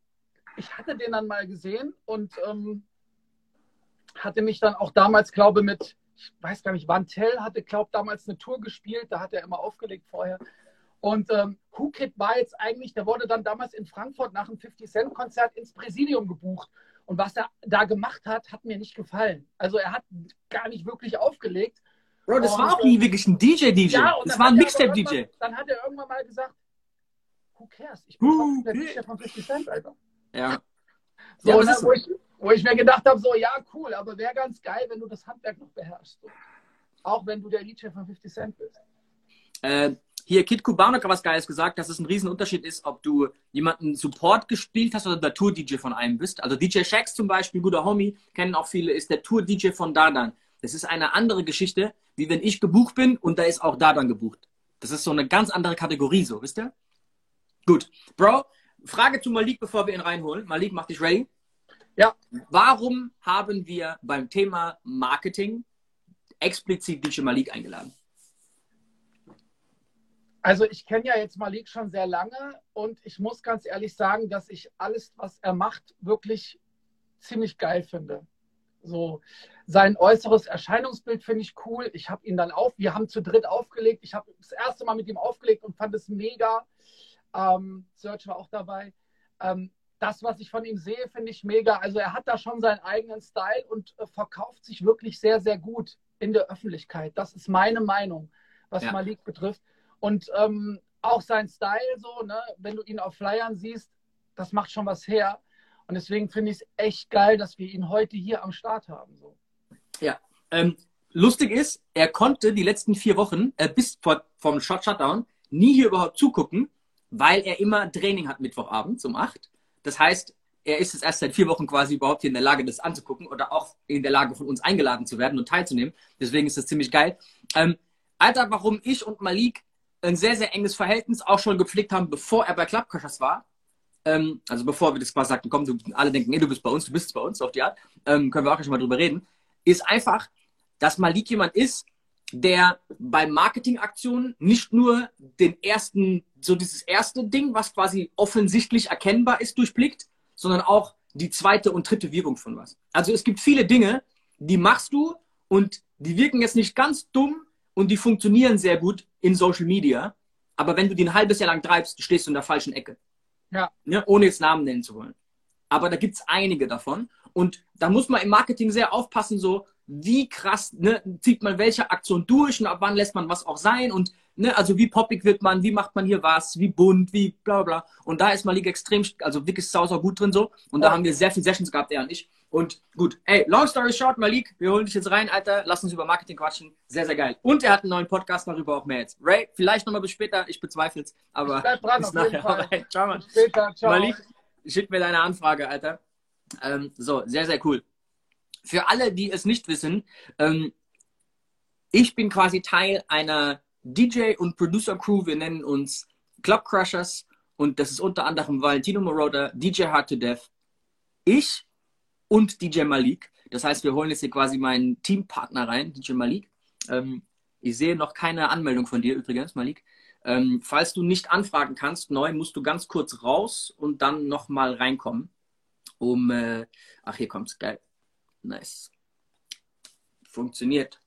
ich hatte den dann mal gesehen und ähm, hatte mich dann auch damals, glaube mit, ich weiß gar nicht, Vantel hatte, glaube damals eine Tour gespielt, da hat er immer aufgelegt vorher. Und ähm, Who Kid war jetzt eigentlich, der wurde dann damals in Frankfurt nach einem 50-Cent-Konzert ins Präsidium gebucht. Und was er da gemacht hat, hat mir nicht gefallen. Also er hat gar nicht wirklich aufgelegt. Bro, das und, war auch nie wirklich ein DJ-DJ. Ja, das war ein Mixtape-DJ. Dann hat er irgendwann mal gesagt, who cares? Ich bin uh, der DJ von 50 Cent, Alter. Ja. So, ja, ne, wo, ich, wo ich mir gedacht habe, so, ja, cool, aber wäre ganz geil, wenn du das Handwerk noch beherrschst. Auch wenn du der DJ von 50 Cent bist. Äh, hier, Kid Cubano hat was Geiles gesagt, dass es ein Riesenunterschied ist, ob du jemanden Support gespielt hast oder der Tour-DJ von einem bist. Also DJ Shax zum Beispiel, guter Homie, kennen auch viele, ist der Tour-DJ von Dadan. Das ist eine andere Geschichte, wie wenn ich gebucht bin und da ist auch Dadan gebucht. Das ist so eine ganz andere Kategorie, so, wisst ihr? Gut. Bro, Frage zu Malik, bevor wir ihn reinholen. Malik, mach dich ready. Ja. Warum haben wir beim Thema Marketing explizit DJ Malik eingeladen? Also ich kenne ja jetzt Malik schon sehr lange und ich muss ganz ehrlich sagen, dass ich alles, was er macht, wirklich ziemlich geil finde. So sein äußeres Erscheinungsbild finde ich cool. Ich habe ihn dann auf, wir haben zu dritt aufgelegt. Ich habe das erste Mal mit ihm aufgelegt und fand es mega. Ähm, Search war auch dabei. Ähm, das, was ich von ihm sehe, finde ich mega. Also er hat da schon seinen eigenen Style und äh, verkauft sich wirklich sehr, sehr gut in der Öffentlichkeit. Das ist meine Meinung, was ja. Malik betrifft. Und ähm, auch sein Style, so, ne, wenn du ihn auf Flyern siehst, das macht schon was her. Und deswegen finde ich es echt geil, dass wir ihn heute hier am Start haben. So. Ja, ähm, lustig ist, er konnte die letzten vier Wochen äh, bis vor, vom Shot Shutdown nie hier überhaupt zugucken, weil er immer Training hat Mittwochabend um 8. Das heißt, er ist jetzt erst seit vier Wochen quasi überhaupt hier in der Lage, das anzugucken oder auch in der Lage, von uns eingeladen zu werden und teilzunehmen. Deswegen ist das ziemlich geil. Ähm, Alter, warum ich und Malik ein sehr, sehr enges Verhältnis auch schon gepflegt haben, bevor er bei Clubcrushers war. Ähm, also bevor wir das quasi sagten, komm, du, alle denken, nee, du bist bei uns, du bist bei uns auf die Art, ähm, können wir auch schon mal drüber reden, ist einfach, dass Malik jemand ist, der bei Marketingaktionen nicht nur den ersten, so dieses erste Ding, was quasi offensichtlich erkennbar ist, durchblickt, sondern auch die zweite und dritte Wirkung von was. Also es gibt viele Dinge, die machst du und die wirken jetzt nicht ganz dumm und die funktionieren sehr gut in Social Media, aber wenn du die ein halbes Jahr lang treibst, stehst du in der falschen Ecke. Ja. ja ohne jetzt Namen nennen zu wollen. aber da gibt es einige davon. Und da muss man im Marketing sehr aufpassen, so wie krass ne, zieht man welche Aktion durch und ab wann lässt man was auch sein und ne, also wie poppig wird man, wie macht man hier was, wie bunt, wie bla bla. Und da ist Malik extrem, also wirklich sauser gut drin so. Und da haben wir sehr viele Sessions gehabt, er und ich. Und gut, ey, long story short, Malik, wir holen dich jetzt rein, Alter, lass uns über Marketing quatschen. Sehr, sehr geil. Und er hat einen neuen Podcast, darüber auch mehr jetzt. Ray, vielleicht nochmal bis später, ich bezweifle es, aber Ich bleib dran, bis nachher. Alright, Ciao, Mann. Bis später, ciao. Malik, schick mir deine Anfrage, Alter. Ähm, so, sehr, sehr cool. Für alle, die es nicht wissen, ähm, ich bin quasi Teil einer DJ- und Producer-Crew. Wir nennen uns Club Crushers und das ist unter anderem Valentino Moroder, DJ Hard to Death, ich und DJ Malik. Das heißt, wir holen jetzt hier quasi meinen Teampartner rein, DJ Malik. Ähm, ich sehe noch keine Anmeldung von dir übrigens, Malik. Ähm, falls du nicht anfragen kannst, neu musst du ganz kurz raus und dann nochmal reinkommen. Um, äh, ach, hier kommt's, geil. Nice. Funktioniert.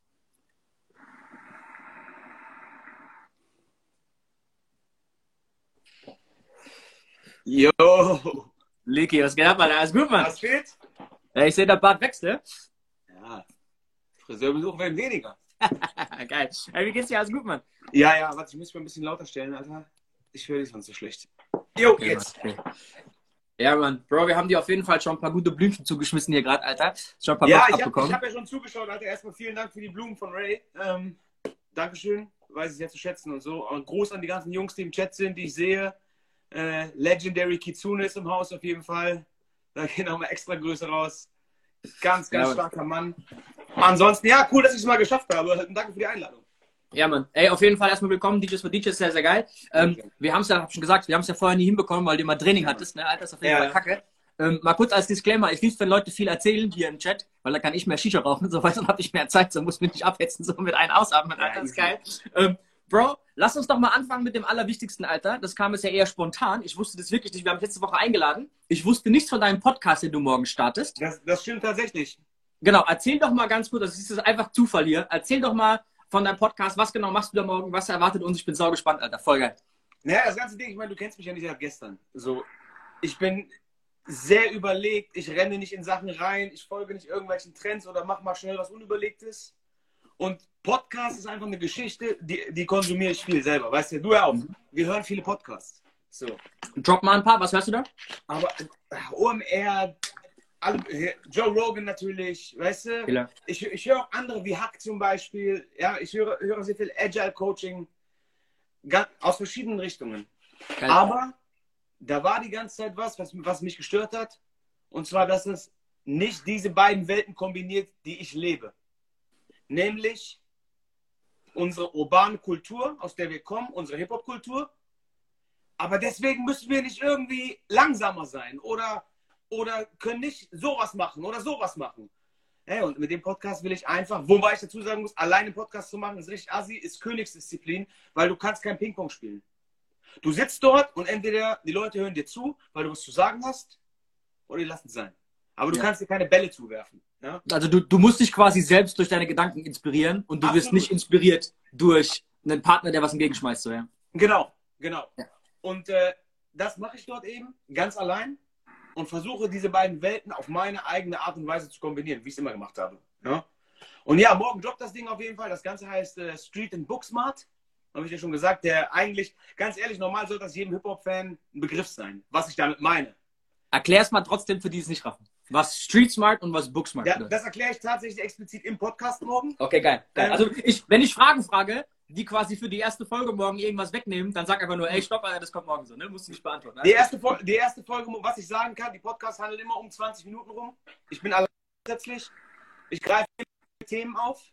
Yo, Liki, was geht ab, Alter? Alles gut, Mann? was geht? Ja, ich sehe, der Bart wächst, ne? Ja, Friseurbesuch werden weniger. Geil. Ey, wie geht's dir? Alles gut, Mann? Ja, ja, warte, ich muss mich mal ein bisschen lauter stellen, Alter. Ich höre dich sonst so schlecht. Jo, Okay, jetzt. Okay. Ja, Mann. Bro, wir haben dir auf jeden Fall schon ein paar gute Blümchen zugeschmissen hier gerade, Alter. Schon ein paar Ja, ich habe abbekommen. hab ja schon zugeschaut, Alter. Erstmal vielen Dank für die Blumen von Ray. Ähm, Dankeschön, weiß ich sehr zu schätzen und so. Und Gruß an die ganzen Jungs, die im Chat sind, die ich sehe. Äh, Legendary Kitsune ist im Haus auf jeden Fall. Da gehen nochmal extra Grüße raus. Ganz, ganz Ja, starker Mann. Ansonsten, ja, cool, dass ich es mal geschafft habe. Danke für die Einladung. Ja, Mann. Ey, auf jeden Fall erstmal willkommen. DJs für DJs, sehr, sehr geil. Ähm, wir haben es ja, hab schon gesagt, wir haben es ja vorher nie hinbekommen, weil du immer Training hattest, ne? Alter, ist auf jeden Ja. Fall kacke. Ähm, mal kurz als Disclaimer, ich lieb's, wenn Leute viel erzählen hier im Chat, weil da kann ich mehr Shisha rauchen, so weißt du, dann hab ich mehr Zeit, so muss mich nicht abhetzen, so mit einem ausatmen, Ja, Alter, das ist geil. Ähm, Bro, lass uns doch mal anfangen mit dem Allerwichtigsten, Alter. Das kam jetzt ja eher spontan. Ich wusste das wirklich nicht. Wir haben dich letzte Woche eingeladen. Ich wusste nichts von deinem Podcast, den du morgen startest. Das, das stimmt tatsächlich. Genau, erzähl doch mal ganz kurz, das ist jetzt einfach Zufall hier. Erzähl doch mal von deinem Podcast, was genau machst du da morgen, was erwartet uns? Ich bin sau gespannt, Alter. Voll geil. Naja, das ganze Ding, ich meine, du kennst mich ja nicht seit gestern. So, ich bin sehr überlegt, ich renne nicht in Sachen rein, ich folge nicht irgendwelchen Trends oder mach mal schnell was Unüberlegtes. Und Podcast ist einfach eine Geschichte, die, die konsumiere ich viel selber. Weißt du, du ja auch. Wir hören viele Podcasts. So. Drop mal ein paar, was hörst du da? Aber äh, OMR, Joe Rogan natürlich, weißt du? Killer. Ich, ich höre auch andere wie Hack zum Beispiel. Ja, ich höre, höre sehr viel Agile Coaching aus verschiedenen Richtungen. Geil. Aber da war die ganze Zeit was, was, was mich gestört hat. Und zwar, dass es nicht diese beiden Welten kombiniert, die ich lebe. Nämlich unsere urbane Kultur, aus der wir kommen, unsere Hip-Hop-Kultur. Aber deswegen müssen wir nicht irgendwie langsamer sein oder, oder können nicht sowas machen oder sowas machen. Hey, und mit dem Podcast will ich einfach, wobei ich dazu sagen muss, alleine einen Podcast zu machen, ist richtig assi, ist Königsdisziplin, weil du kannst kein Ping-Pong spielen. Du sitzt dort und entweder die Leute hören dir zu, weil du was zu sagen hast, oder die lassen es sein. Aber du Ja. kannst dir keine Bälle zuwerfen. Ja? Also du, du musst dich quasi selbst durch deine Gedanken inspirieren und du wirst Absolut. nicht inspiriert durch einen Partner, der was entgegenschmeißt. So, ja. Genau, genau. Und äh, das mache ich dort eben ganz allein und versuche diese beiden Welten auf meine eigene Art und Weise zu kombinieren, wie ich es immer gemacht habe. Ja? Und ja, morgen droppt das Ding auf jeden Fall. Das Ganze heißt äh, Street and Booksmart. Habe ich ja schon gesagt, der eigentlich, ganz ehrlich, normal sollte das jedem Hip-Hop-Fan ein Begriff sein, was ich damit meine. Erklär's mal trotzdem für die es nicht raffen. Was Street Smart und was Book Smart Ja, bedeutet. das erkläre ich tatsächlich explizit im Podcast morgen. Okay, geil. geil. Ähm, Also ich, wenn ich Fragen frage, die quasi für die erste Folge morgen irgendwas wegnehmen, dann sag einfach nur, ey, stopp, Alter, das kommt morgen so, ne? Musst du nicht beantworten. Die erste, die erste Folge, was ich sagen kann, die Podcasts handeln immer um 20 Minuten rum. Ich bin allein grundsätzlich. Ich greife Themen auf.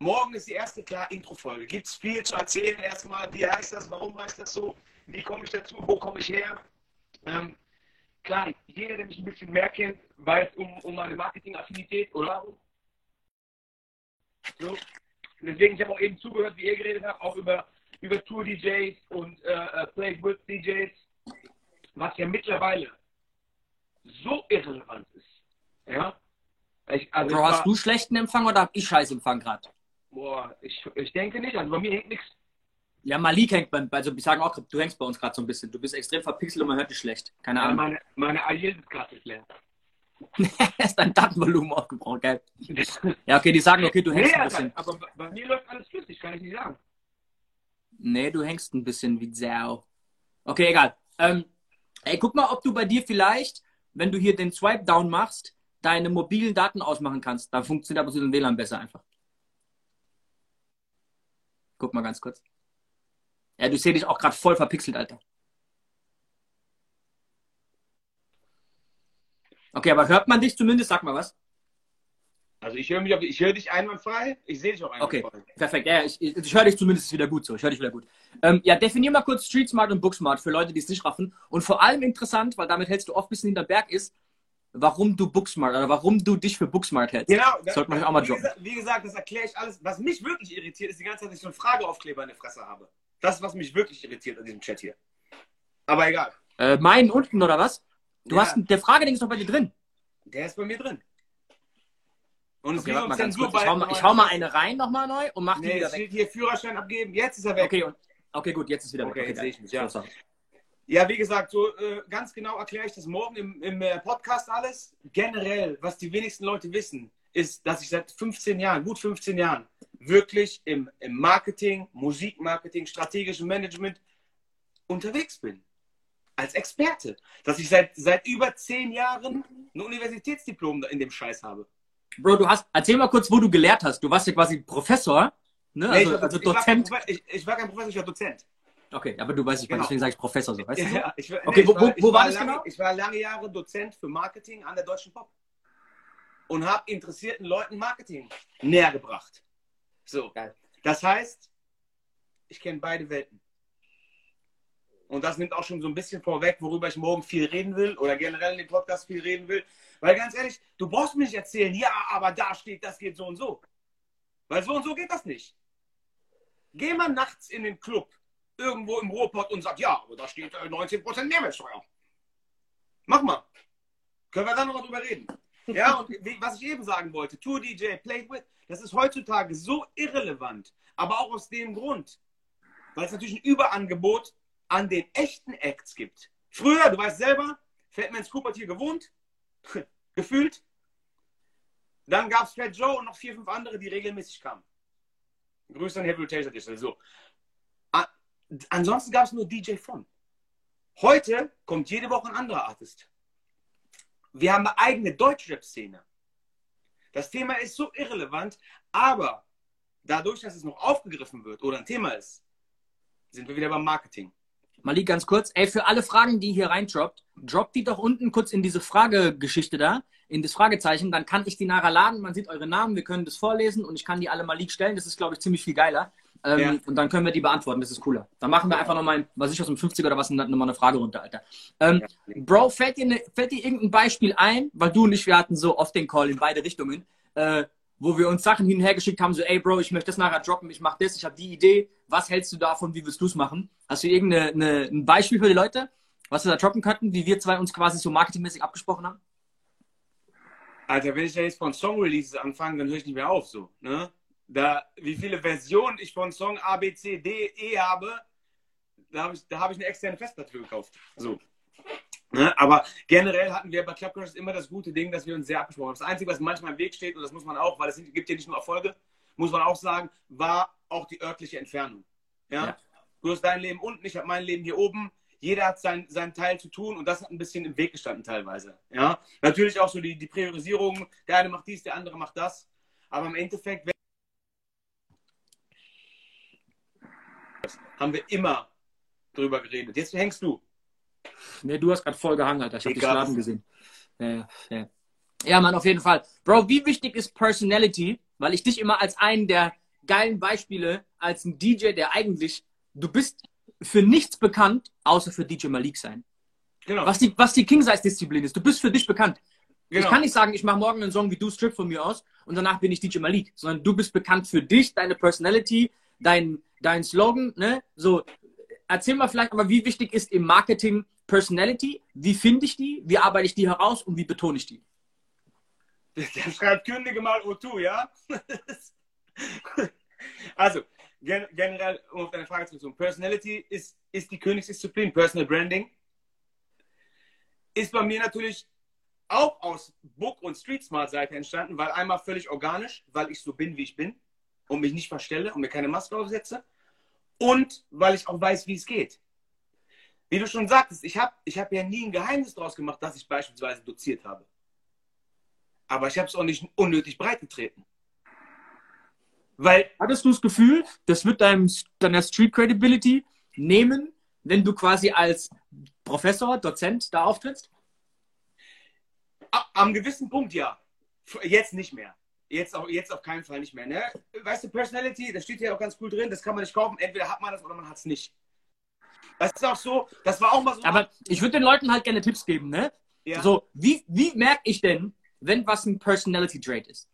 Morgen ist die erste klar Intro-Folge. Gibt es viel zu erzählen? Erstmal, wie heißt das? Warum heißt das so? Wie komme ich dazu? Wo komme ich her? Ähm, klar, jeder, der mich ein bisschen mehr kennt, weiß um, um meine Marketing-Affinität oder so. Deswegen, ich habe auch eben zugehört, wie ihr geredet habt, auch über, über Tour-DJs und äh, äh, Play-with-DJs, was ja mittlerweile so irrelevant ist. Ja? Ich, also Bro, hast war- du schlechten Empfang oder hab ich scheiß Empfang gerade? Boah, ich, ich denke nicht. Also bei mir hängt nichts. Ja, Malik hängt bei, also wir sagen auch, du hängst bei uns gerade so ein bisschen. Du bist extrem verpixelt und man hört dich schlecht. Keine Ja, Ahnung. meine, meine Agil ist gerade leer. ist dein Datenvolumen aufgebraucht, geil. Ja, okay, die sagen, okay, du hängst Nee, ein bisschen. aber bei mir läuft alles flüssig, kann ich nicht sagen. Nee, du hängst ein bisschen wie Sau. Okay, egal. Ähm, ey, guck mal, ob du bei dir vielleicht, wenn du hier den Swipe Down machst, deine mobilen Daten ausmachen kannst. Dann funktioniert aber so ein WLAN besser einfach. Guck mal ganz kurz. Ja, du siehst dich auch gerade voll verpixelt, Alter. Okay, aber hört man dich zumindest? Sag mal was. Also ich höre mich, auf- ich höre dich einwandfrei, ich sehe dich auch Okay, einwandfrei. perfekt. Ja, ich, ich, ich höre dich zumindest wieder gut so. Ich höre dich wieder gut. Ähm, ja, definier mal kurz Street Smart und Book Smart für Leute, die es nicht raffen. Und vor allem interessant, weil damit hältst du oft ein bisschen hinter Berg ist, warum du Book Smart oder warum du dich für Book Smart hältst. Genau, Sollte man auch mal droppen. wie gesagt, das erkläre ich alles. Was mich wirklich irritiert, ist die ganze Zeit, dass ich so einen Frageaufkleber in der Fresse habe. Das, was mich wirklich irritiert an diesem Chat hier. Aber egal. Äh, meinen unten oder was? Du Ja. hast der Frageding ist doch bei dir drin. Der ist bei mir drin. Und es Okay, geht um Zensur kurz. Ich hau, mal, ich hau mal eine rein nochmal neu und mach die Nee, wieder es weg. steht hier Führerschein abgeben, jetzt ist er weg. Okay, und, okay, gut, jetzt ist wieder Okay, weg. jetzt geil. sehe ich mich, ja. So. Ja, wie gesagt, so äh, ganz genau erkläre ich das morgen im, im äh, Podcast alles. Generell, was die wenigsten Leute wissen, ist, dass ich seit 15 Jahren, gut 15 Jahren, wirklich im, im Marketing, Musikmarketing, strategischem Management unterwegs bin. Als Experte. Dass ich seit, seit über 10 Jahren ein Universitätsdiplom in dem Scheiß habe. Bro, du hast, erzähl mal kurz, wo du gelehrt hast. Du warst ja quasi Professor, ne? Nee, ich Also, war- also ich war Dozent. kein Profe- Ich, ich war kein Professor, ich war Dozent. Okay, aber du weißt nicht, Genau. deswegen sage ich Professor so, weißt du? so? Ja, ich, war- Okay, ich wo- wo- ich wo war das lange, genau? Ich war lange Jahre Dozent für Marketing an der Deutschen Pop. Und habe interessierten Leuten Marketing näher gebracht. So. Geil. Das heißt, ich kenne beide Welten. Und das nimmt auch schon so ein bisschen vorweg, worüber ich morgen viel reden will oder generell in dem Podcast viel reden will. Weil ganz ehrlich, du brauchst mir nicht erzählen, ja, aber da steht, das geht so und so. Weil so und so geht das nicht. Geh mal nachts in den Club irgendwo im Ruhrpott und sag, ja, aber da steht äh, 19% Mehrwertsteuer. Mach mal. Können wir dann nochmal drüber reden. Ja, und was ich eben sagen wollte, Tour DJ, Play With, das ist heutzutage so irrelevant. Aber auch aus dem Grund, weil es natürlich ein Überangebot an den echten Acts gibt. Früher, du weißt selber, Fatman's Cooper hat hier gewohnt, gefühlt. Dann gab es Fat Joe und noch vier, fünf andere, die regelmäßig kamen. Grüße an Heavy Rotation Edition. So. Ansonsten gab es nur DJ von. Heute kommt jede Woche ein anderer Artist. Wir haben eine eigene Deutschrap-Szene. Das Thema ist so irrelevant, aber dadurch, dass es noch aufgegriffen wird oder ein Thema ist, sind wir wieder beim Marketing. Malik, ganz kurz. Ey, für alle Fragen, die hier reindroppt, droppt die doch unten kurz in diese Fragegeschichte da, in das Fragezeichen. Dann kann ich die nachher laden. Man sieht eure Namen, wir können das vorlesen und ich kann die alle Malik stellen. Das ist, glaube ich, ziemlich viel geiler. Ähm, Ja. Und dann können wir die beantworten. Das ist cooler. Dann machen wir einfach nochmal, was ich aus dem 50er oder was, nochmal eine Frage runter, Alter. Ähm, Bro, fällt dir, ne, fällt dir irgendein Beispiel ein? Weil du und ich, wir hatten so oft den Call in beide Richtungen, äh, wo wir uns Sachen hin und her geschickt haben, so, ey Bro, ich möchte das nachher droppen, ich mach das, ich habe die Idee, was hältst du davon, wie willst du es machen? Hast du irgendein ein Beispiel für die Leute, was wir da droppen könnten, wie wir zwei uns quasi so marketingmäßig abgesprochen haben? Alter, wenn ich da jetzt von Song-Releases anfange, dann höre ich nicht mehr auf so. Ne? Da, wie viele Versionen ich von Song A, B, C, D, E habe, da habe ich, hab ich eine externe Festplatte gekauft. So. Ne? Aber generell hatten wir bei Club Crashers immer das gute Ding, dass wir uns sehr abgesprochen haben. Das Einzige, was manchmal im Weg steht, und das muss man auch, weil es gibt ja nicht nur Erfolge, muss man auch sagen, war auch die örtliche Entfernung. Ja? Ja. Du hast dein Leben unten, ich habe mein Leben hier oben. Jeder hat sein, seinen Teil zu tun und das hat ein bisschen im Weg gestanden teilweise. Ja? Natürlich auch so die, die Priorisierung, der eine macht dies, der andere macht das. Aber im Endeffekt wenn- haben wir immer drüber geredet. Jetzt hängst du. Nee, du hast gerade voll gehangen, Alter. Ich habe dich schlafen gesehen. Ja, ja, ja. ja, Mann, auf jeden Fall. Bro, wie wichtig ist Personality? Weil ich dich immer als einen der geilen Beispiele, als ein DJ, der eigentlich, du bist für nichts bekannt, außer für DJ Malik sein. Genau. Was die, was die King-Size-Disziplin ist. Du bist für dich bekannt. genau. Ich kann nicht sagen, ich mache morgen einen Song wie du Strip von mir aus und danach bin ich DJ Malik, sondern du bist bekannt für dich, deine Personality, dein, dein Slogan, ne? So, erzähl mal vielleicht aber, wie wichtig ist im Marketing Personality? Wie finde ich die? Wie arbeite ich die heraus und wie betone ich die? Der schreibt, kündige mal O2, ja? also, gen generell, um auf deine Frage zu kommen, Personality ist, ist die Königsdisziplin, Personal Branding. Ist bei mir natürlich auch aus Book- und Street Smart-Seite entstanden, weil einmal völlig organisch, weil ich so bin, wie ich bin und mich nicht verstelle und mir keine Maske aufsetze und weil ich auch weiß, wie es geht. Wie du schon sagtest, ich habe ich hab ja nie ein Geheimnis daraus gemacht, dass ich beispielsweise doziert habe. Aber ich habe es auch nicht unnötig breit getreten. Weil hattest du das Gefühl, das wird deinem, deiner Street Credibility nehmen, wenn du quasi als Professor, Dozent da auftrittst? Am gewissen Punkt ja. Jetzt nicht mehr. Jetzt, auch, jetzt auf keinen Fall nicht mehr. Ne? Weißt du, Personality, das steht hier auch ganz cool drin, das kann man nicht kaufen. Entweder hat man das oder man hat es nicht. Das ist auch so, das war auch mal so. Aber ich würde den Leuten halt gerne Tipps geben, ne? Ja. So, wie, wie merke ich denn, wenn was ein Personality Trait ist?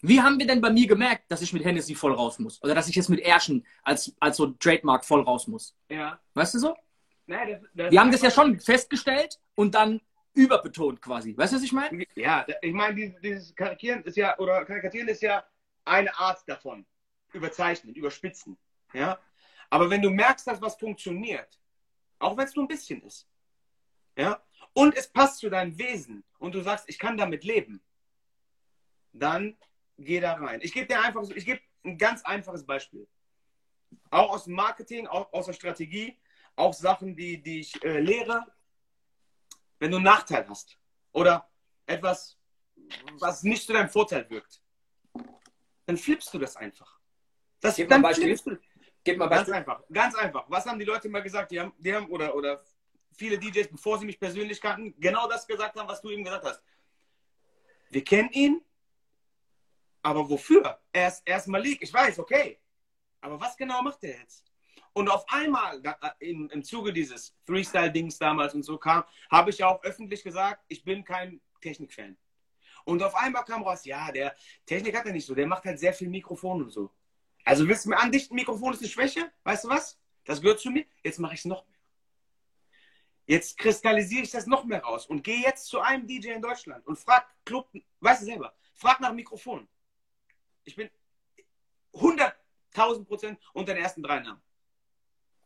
Wie haben wir denn bei mir gemerkt, dass ich mit Hennessy voll raus muss? Oder dass ich jetzt mit Erschen als, als so Trademark voll raus muss? Ja. Weißt du so? Nein, das, das wir haben das ja schon festgestellt und dann überbetont quasi. Weißt du, was ich meine? Ja, ich meine, dieses, dieses Karikieren ist ja, oder Karikatieren ist ja eine Art davon. Überzeichnen, überspitzen. Ja. Aber wenn du merkst, dass was funktioniert, auch wenn es nur ein bisschen ist, ja, und es passt zu deinem Wesen und du sagst, ich kann damit leben, dann geh da rein. Ich gebe dir einfach, ich gebe ein ganz einfaches Beispiel. Auch aus dem Marketing, auch aus der Strategie, auch Sachen, die, die ich äh, lehre. Wenn du einen Nachteil hast oder etwas, was nicht zu deinem Vorteil wirkt, dann flippst du das einfach. Das, Gib mal Beispiel. Du, Gib mal. Ganz einfach, ganz einfach. Was haben die Leute immer gesagt? Die haben, die haben oder, oder viele DJs, bevor sie mich persönlich kannten, genau das gesagt haben, was du eben gesagt hast. Wir kennen ihn, aber wofür? Er ist, er ist Malik, ich weiß, okay. Aber was genau macht er jetzt? Und auf einmal, im, im Zuge dieses Freestyle-Dings damals und so kam, habe ich auch öffentlich gesagt, ich bin kein Technik-Fan. Und auf einmal kam raus, ja, der Technik hat er nicht so, der macht halt sehr viel Mikrofon und so. Also willst du mir andichten, Mikrofon ist eine Schwäche? Weißt du was? Das gehört zu mir. Jetzt mache ich es noch mehr. Jetzt kristallisiere ich das noch mehr raus und gehe jetzt zu einem DJ in Deutschland und frag Club, weißt du selber, frag nach Mikrofon. Ich bin 100.000 Prozent unter den ersten drei Namen.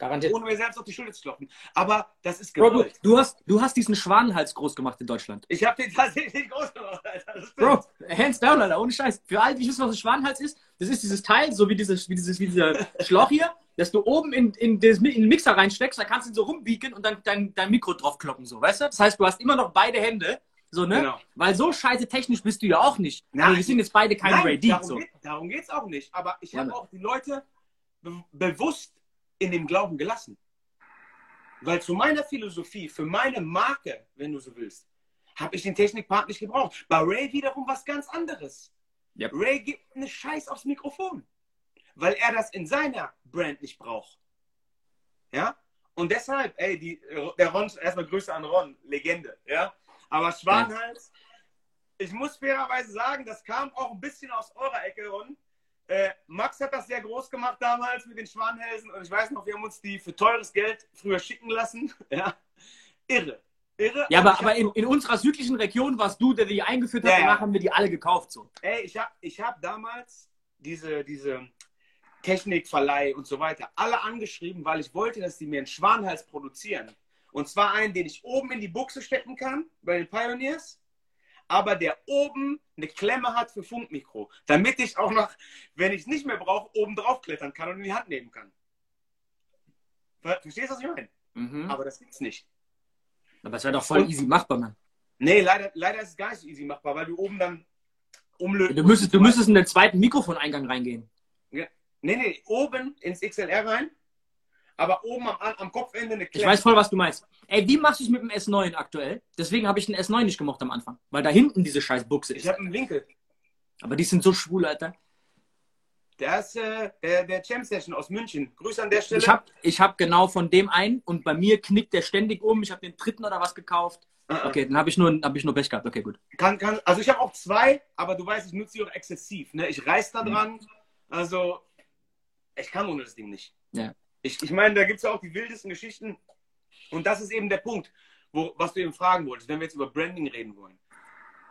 Garantiert. Ohne mir selbst auf die Schulter zu klopfen. Aber das ist gewollt. Bro, du, hast, du hast diesen Schwanenhals groß gemacht in Deutschland. Ich habe den tatsächlich groß gemacht, Alter. Bro, hands down, Alter, ohne Scheiß. Für alle, die wissen, was ein Schwanenhals ist, das ist dieses Teil, so wie dieses, wie dieses, wie dieser Schloch hier, dass du oben in, in, das, in den Mixer reinsteckst, da kannst du ihn so rumbiegen und dann dein, dein Mikro draufkloppen, so, weißt du? Das heißt, du hast immer noch beide Hände so, ne? Genau. Weil so scheiße technisch bist du ja auch nicht. Nein, also wir sind jetzt beide keine Ray D. Darum, so. geht, darum geht's auch nicht. Aber ich habe auch die Leute be bewusst in dem Glauben gelassen. Weil zu meiner Philosophie, für meine Marke, wenn du so willst, habe ich den Technikpart nicht gebraucht. Bei Ray wiederum was ganz anderes. Yep. Ray gibt eine Scheiß aufs Mikrofon. Weil er das in seiner Brand nicht braucht. Ja? Und deshalb, ey, die, der Ron, erstmal Grüße an Ron, Legende, ja? Aber Schwanhals, ich muss fairerweise sagen, das kam auch ein bisschen aus eurer Ecke, Ron. Äh, Max hat das sehr groß gemacht damals mit den Schwanhälsen und ich weiß noch, wir haben uns die für teures Geld früher schicken lassen. Ja. Irre. Irre. Ja, aber, aber in, in, unserer südlichen Region warst du, der die eingeführt hat, ja, danach haben wir die alle gekauft. So. Ey, ich habe ich hab damals diese, diese Technikverleih und so weiter alle angeschrieben, weil ich wollte, dass sie mir einen Schwanhals produzieren. Und zwar einen, den ich oben in die Buchse stecken kann, bei den Pioneers, aber der oben eine Klemme hat für Funkmikro, damit ich auch noch, wenn ich es nicht mehr brauche, oben drauf klettern kann und in die Hand nehmen kann. Verstehst du, was ich meine? Mhm. Aber das gibt's nicht. Aber es wäre doch voll und, easy machbar, Mann. Nee, leider, leider ist es gar nicht so easy machbar, weil du oben dann umlöst. Du müsstest, du müsstest in den zweiten Mikrofoneingang reingehen. Ja. Nee, nee, oben ins XLR rein aber oben am, am Kopfende eine Klemme. Ich weiß voll, was du meinst. Ey, wie machst du es mit dem S9 aktuell? Deswegen habe ich den S9 nicht gemocht am Anfang. Weil da hinten diese scheiß Buchse ist. Ich habe einen Winkel. Aber die sind so schwul, Alter. Der ist äh, der, der Champ Session aus München. Grüße an der Stelle. Ich habe ich hab genau von dem einen und bei mir knickt der ständig um. Ich habe den dritten oder was gekauft. Uh -uh. Okay, dann habe ich, nur, hab ich nur Pech gehabt. Okay, gut. Kann, kann, also ich habe auch zwei, aber du weißt, ich nutze sie auch exzessiv. Ne? Ich reiß da mhm. dran. Mhm. Also ich kann ohne das Ding nicht. Ja. Ich, ich meine, da gibt es ja auch die wildesten Geschichten. Und das ist eben der Punkt, wo, was du eben fragen wolltest, wenn wir jetzt über Branding reden wollen.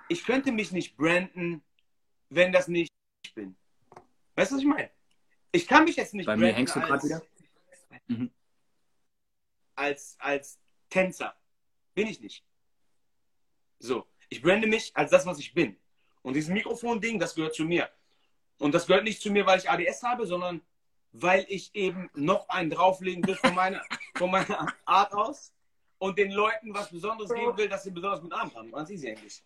Ich könnte mich nicht branden, wenn das nicht. Weißt du, was ich meine? Ich kann mich jetzt nicht Bei mir hängst du gerade wieder. Mhm. als, als Tänzer. Bin ich nicht. So, ich brande mich als das, was ich bin. Und dieses Mikrofon-Ding, das gehört zu mir. Und das gehört nicht zu mir, weil ich ADS habe, sondern weil ich eben noch einen drauflegen will von meiner, von meiner Art aus und den Leuten was Besonderes geben will, dass sie besonders mit Arm haben. Ganz easy eigentlich.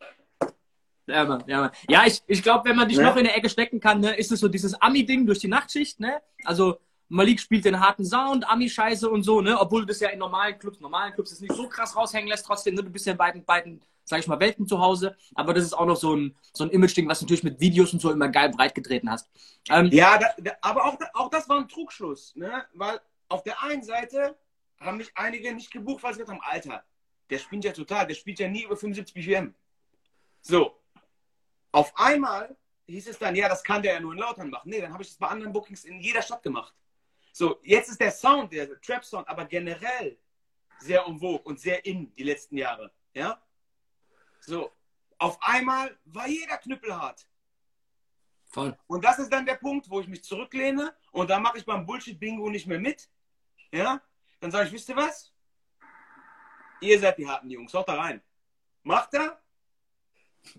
Ja, Mann, ja, Mann. ja ich, ich glaube, wenn man dich Ne? noch in der Ecke stecken kann, ne, ist es so dieses Ami-Ding durch die Nachtschicht, ne? Also Malik spielt den harten Sound, Ami-Scheiße und so, ne? Obwohl du das ja in normalen Clubs, normalen Clubs jetzt nicht so krass raushängen lässt, trotzdem, ne? Du bist ja in beiden, beiden, sag ich mal, Welten zu Hause. Aber das ist auch noch so ein, so ein Image-Ding, was du natürlich mit Videos und so immer geil breit getreten hast. Ähm, Ja, da, da, aber auch, auch das war ein Trugschluss, ne? Weil auf der einen Seite haben mich einige nicht gebucht, weil sie gesagt haben, Alter, der spielt ja total, der spielt ja nie über 75 BPM. So. Auf einmal hieß es dann, ja, das kann der ja nur in Lautern machen. Nee, dann habe ich das bei anderen Bookings in jeder Stadt gemacht. So, jetzt ist der Sound, der Trap-Sound, aber generell sehr en vogue und sehr in die letzten Jahre. Ja? So, auf einmal war jeder knüppelhart. voll. Und das ist dann der Punkt, wo ich mich zurücklehne und da mache ich beim Bullshit-Bingo nicht mehr mit. Ja? Dann sage ich, wisst ihr was? Ihr seid die harten Jungs, haut da rein. Macht er?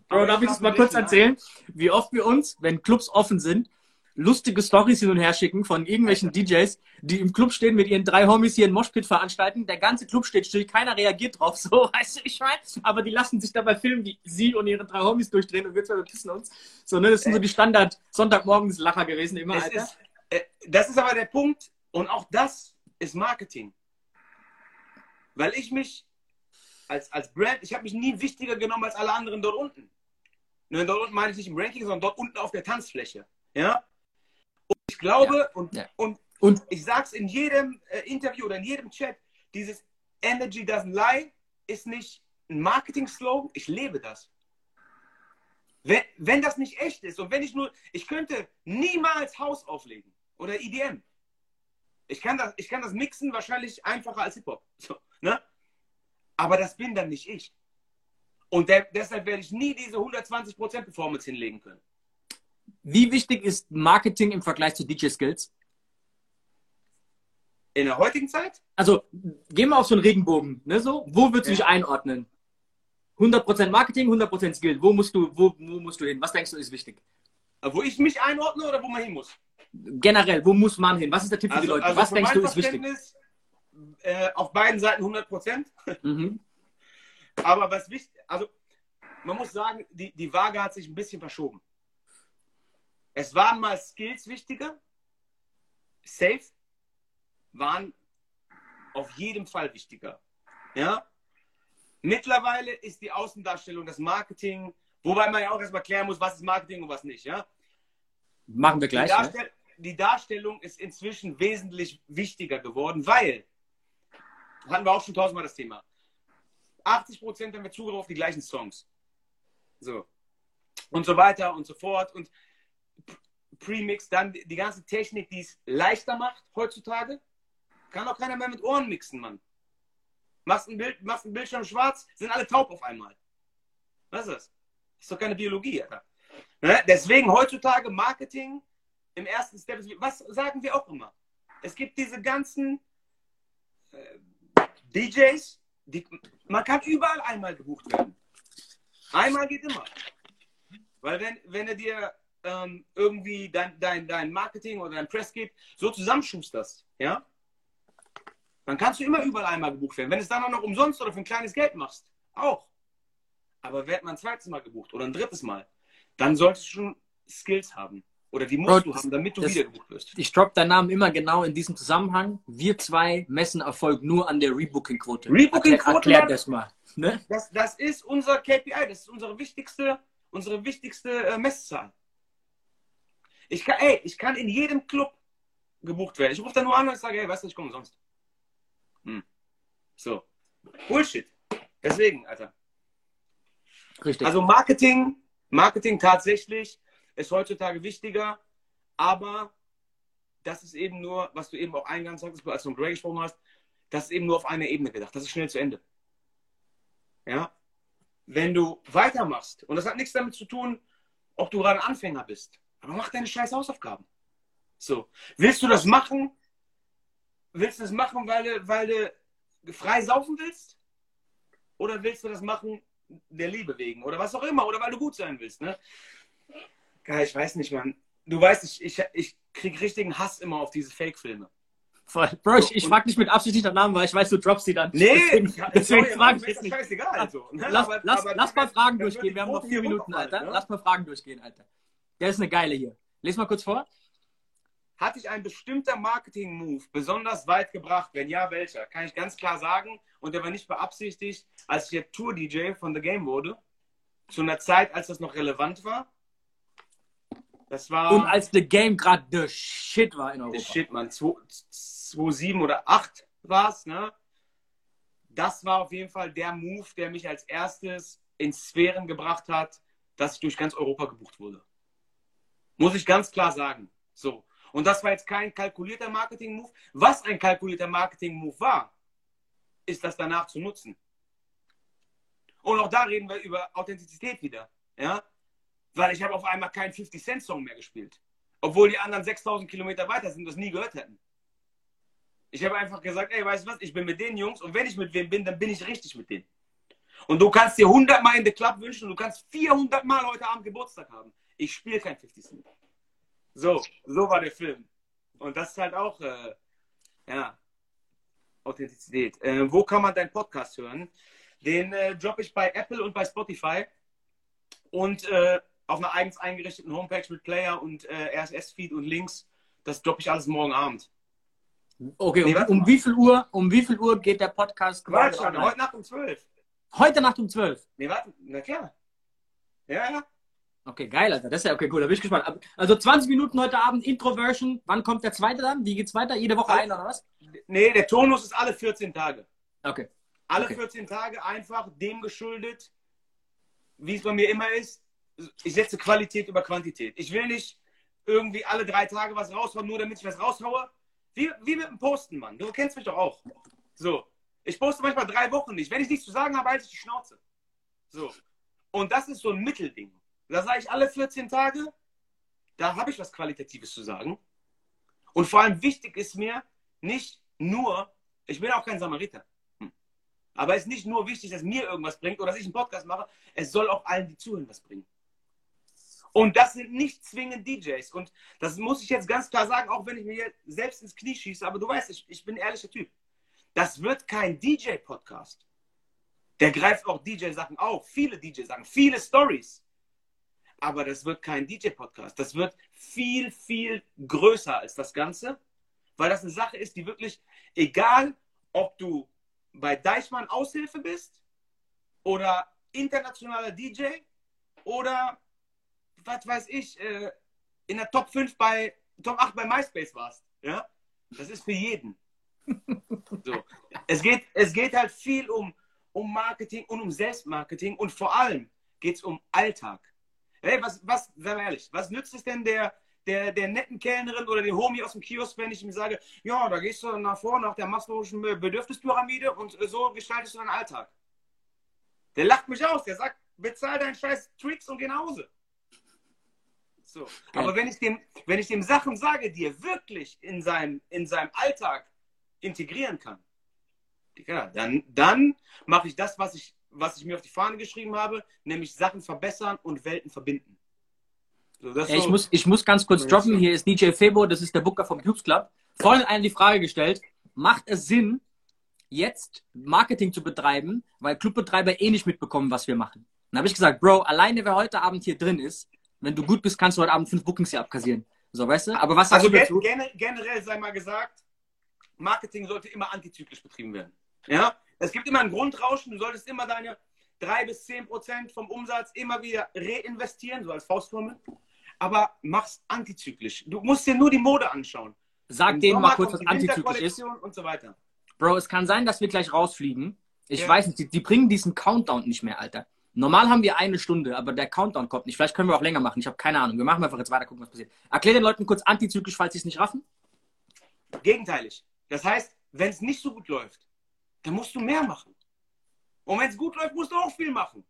Bro, darf ich das mal kurz erzählen? Wie oft wir uns, wenn Clubs offen sind, lustige Stories hin und her schicken von irgendwelchen DJs, die im Club stehen mit ihren drei Homies hier in Moshpit veranstalten. Der ganze Club steht still, keiner reagiert drauf, so, weißt du, ich meine? Aber die lassen sich dabei filmen, wie sie und ihre drei Homies durchdrehen und wir zwei bepissen uns. So, ne, das sind so die Standard Sonntagmorgens-Lacher gewesen immer, Alter. ist, äh, das ist aber der Punkt und auch das ist Marketing. Weil ich mich als, als Brand, ich habe mich nie wichtiger genommen als alle anderen dort unten. Ne, dort unten meine ich nicht im Ranking, sondern dort unten auf der Tanzfläche. Ja? Und ich glaube, und, Ja. und Und ich sag's in jedem äh, Interview oder in jedem Chat, dieses Energy doesn't lie ist nicht ein Marketing-Slogan, ich lebe das. Wenn, wenn das nicht echt ist und wenn ich nur, ich könnte niemals House auflegen oder EDM. Ich kann das, ich kann das mixen wahrscheinlich einfacher als Hip-Hop. So, ne? Aber das bin dann nicht ich. Und der, deshalb werde ich nie diese 120% Performance hinlegen können. wie wichtig ist Marketing im Vergleich zu DJ-Skills? In der heutigen Zeit Also, gehen wir auf so einen Regenbogen, ne, so. Wo würdest du Ja. dich einordnen? 100% Marketing, 100% Skill. Wo musst du, wo, wo musst du hin? Was denkst du ist wichtig? wo ich mich einordne oder wo man hin muss. Generell, wo muss man hin? Was ist der Tipp für die Leute? Was für denkst du ist wichtig? Äh, auf beiden Seiten 100 Prozent. Mhm. Aber was wichtig, also man muss sagen, die, die Waage hat sich ein bisschen verschoben. Es waren mal Skills wichtiger. Safe waren auf jeden Fall wichtiger. Ja? Mittlerweile ist die Außendarstellung, das Marketing, wobei man ja auch erstmal klären muss, was ist Marketing und was nicht. Ja? Machen wir Die, gleich. Ne? Darstell die Darstellung ist inzwischen wesentlich wichtiger geworden, weil, hatten wir auch schon tausendmal das Thema, 80 Prozent haben wir Zugriff auf die gleichen Songs. So. Und so weiter und so fort. Und Premix, dann die ganze Technik, die es leichter macht heutzutage. Kann auch keiner mehr mit Ohren mixen, Mann. Machst ein Bild, machst ein Bildschirm schwarz, sind alle taub auf einmal. Was ist das? Ist doch keine Biologie, Alter. Ne? Deswegen heutzutage Marketing im ersten Step. Was sagen wir auch immer? Es gibt diese ganzen äh, DJs, die, man kann überall einmal gebucht werden. Einmal geht immer. Weil wenn, wenn er dir ähm, irgendwie dein, dein, dein Marketing oder dein Press gibt, so zusammenschusterst, ja, dann kannst du immer überall einmal gebucht werden. Wenn es dann auch noch umsonst oder für ein kleines Geld machst, auch. Aber wird man ein zweites Mal gebucht oder ein drittes Mal, dann solltest du schon Skills haben. Oder die musst Bro, du haben, damit du das- wieder gebucht wirst. Ich drop deinen Namen immer genau in diesem Zusammenhang. Wir zwei messen Erfolg nur an der Rebooking-Quote. Rebooking-Quote, Erklär, erklär das mal. Ne? Das, das ist unser KPI, das ist unsere wichtigste, unsere wichtigste äh, Messzahl. Ich kann, ey, ich kann in jedem Club gebucht werden. Ich rufe da nur an und sage, hey, weißt du, ich komme umsonst. Hm. So. Bullshit. Deswegen, Alter. Richtig. Also Marketing, Marketing tatsächlich ist heutzutage wichtiger, aber das ist eben nur, was du eben auch eingangs sagtest, als du mit Greg gesprochen hast, das ist eben nur auf einer Ebene gedacht. Das ist schnell zu Ende. Ja? Wenn du weitermachst, und das hat nichts damit zu tun, ob du gerade Anfänger bist, aber mach deine scheiß Hausaufgaben. So. Willst du das machen? Willst du das machen, weil du, weil du frei saufen willst? Oder willst du das machen der Liebe wegen? Oder was auch immer? Oder weil du gut sein willst, ne? Ja, ich weiß nicht, Mann. Du weißt, ich, ich, ich krieg richtigen Hass immer auf diese Fake-Filme. Voll. Bro, ich, ich frag dich mit Absicht nicht nach Namen, weil ich weiß, du droppst die dann. Nee, deswegen, deswegen sorry, frage Mann, ich jetzt ist nicht. scheißegal. Also, ne? Lass, Aber- lass, aber lass mal Fragen durchgehen. Wir haben noch vier Minuten, runterfallen, Alter. ne? Lass mal Fragen durchgehen, Alter. Der ist eine geile hier. Lies mal kurz vor. Hat dich ein bestimmter Marketing-Move besonders weit gebracht? Wenn ja, welcher? Kann ich ganz klar sagen. Und der war nicht beabsichtigt, als ich der Tour-DJ von The Game wurde. Zu einer Zeit, als das noch relevant war. Das war. Und als The Game gerade the shit war in Europa. Shit, Mann. 2007 oder 8 war es, ne? Das war auf jeden Fall der Move, der mich als erstes in Sphären gebracht hat, dass ich durch ganz Europa gebucht wurde. Muss ich ganz klar sagen. So. Und das war jetzt kein kalkulierter Marketing-Move. Was ein kalkulierter Marketing-Move war, ist das danach zu nutzen. Und auch da reden wir über Authentizität wieder. Ja? Weil ich habe auf einmal keinen 50-Cent-Song mehr gespielt. Obwohl die anderen 6000 Kilometer weiter sind und das nie gehört hätten. Ich habe einfach gesagt, ey, weißt du was, ich bin mit den Jungs und wenn ich mit wem bin, dann bin ich richtig mit denen. Und du kannst dir 100 Mal in the Club wünschen und du kannst 400 Mal heute Abend Geburtstag haben. Ich spiele kein 50 Cent. So, so war der Film. Und das ist halt auch, äh, ja, Authentizität. Äh, wo kann man deinen Podcast hören? Den äh, droppe ich bei Apple und bei Spotify und äh, auf einer eigens eingerichteten Homepage mit Player und äh, RSS-Feed und Links. Das droppe ich alles morgen Abend. Okay, Nee, um, um wie viel Uhr, um wie viel Uhr geht der Podcast Quatsch, heute Nacht um 12. Heute Nacht um 12. Nee, warte, na klar. Ja, ja. Okay, geil, Alter. Das ist ja okay, cool. Da bin ich gespannt. Also 20 Minuten heute Abend Intro-Version. Wann kommt der zweite dann? Wie geht's weiter? Jede Woche ein oder was? Nee, der Tonus ist alle 14 Tage. Okay. Alle Okay. 14 Tage einfach dem geschuldet, wie es bei mir immer ist. Ich setze Qualität über Quantität. Ich will nicht irgendwie alle drei Tage was raushauen, nur damit ich was raushaue. Wie, wie mit dem Posten, Mann. Du kennst mich doch auch. So. Ich poste manchmal drei Wochen nicht. Wenn ich nichts zu sagen habe, halte ich die Schnauze. So. Und das ist so ein Mittelding. Da sage ich alle 14 Tage, da habe ich was Qualitatives zu sagen. Und vor allem wichtig ist mir nicht nur, ich bin auch kein Samariter. Hm. Aber es ist nicht nur wichtig, dass mir irgendwas bringt oder dass ich einen Podcast mache, es soll auch allen, die zuhören, was bringen. Und das sind nicht zwingend DJs. Und das muss ich jetzt ganz klar sagen, auch wenn ich mir selbst ins Knie schieße, aber du weißt, ich, ich bin ein ehrlicher Typ. Das wird kein DJ-Podcast. Der greift auch DJ-Sachen auf, viele DJ-Sachen, viele Stories. Aber das wird kein DJ-Podcast. Das wird viel, viel größer als das Ganze, weil das eine Sache ist, die wirklich, egal ob du bei Deichmann Aushilfe bist oder internationaler DJ oder was weiß ich, äh, in der Top 5 bei Top 8 bei MySpace warst. Ja? Das ist für jeden. So. Es, geht, es geht halt viel um, um Marketing und um Selbstmarketing und vor allem geht es um Alltag. Hey, was, was, sei mal ehrlich, was nützt es denn der, der, der netten Kellnerin oder dem Homie aus dem Kiosk, wenn ich ihm sage, ja, da gehst du nach vorne nach der maslowischen Bedürfnispyramide und äh, so gestaltest du deinen Alltag. Der lacht mich aus, der sagt, bezahl deinen scheiß Tricks und geh nach Hause. So. Aber wenn ich, dem, wenn ich dem Sachen sage, die er wirklich in seinem, in seinem Alltag integrieren kann, ja, dann, dann mache ich das, was ich, was ich mir auf die Fahne geschrieben habe, nämlich Sachen verbessern und Welten verbinden. So, so- ich, muss, ich muss ganz kurz droppen. Hier ist DJ Febo, das ist der Booker vom Cubes Club. Vorhin einer die Frage gestellt, macht es Sinn, jetzt Marketing zu betreiben, weil Clubbetreiber eh nicht mitbekommen, was wir machen? Dann habe ich gesagt, Bro, alleine wer heute Abend hier drin ist, wenn du gut bist, kannst du heute Abend fünf Bookings hier abkassieren. So, weißt du? Aber was sagst Also du gen dazu? gen generell sei mal gesagt, Marketing sollte immer antizyklisch betrieben werden. Ja? Es gibt immer ein Grundrauschen, du solltest immer deine 3 bis 10 Prozent vom Umsatz immer wieder reinvestieren, so als Faustformel. Aber mach's antizyklisch. Du musst dir nur die Mode anschauen. Sag Im denen Sommer mal kurz, was antizyklisch ist. Und so weiter. Bro, es kann sein, dass wir gleich rausfliegen. Ich Ja. weiß nicht, die, die bringen diesen Countdown nicht mehr, Alter. Normal haben wir eine Stunde, aber der Countdown kommt nicht. Vielleicht können wir auch länger machen. Ich habe keine Ahnung. Wir machen einfach jetzt weiter, gucken, was passiert. Erklär den Leuten kurz antizyklisch, falls sie es nicht raffen. Gegenteilig. Das heißt, wenn es nicht so gut läuft, dann musst du mehr machen. Und wenn es gut läuft, musst du auch viel machen.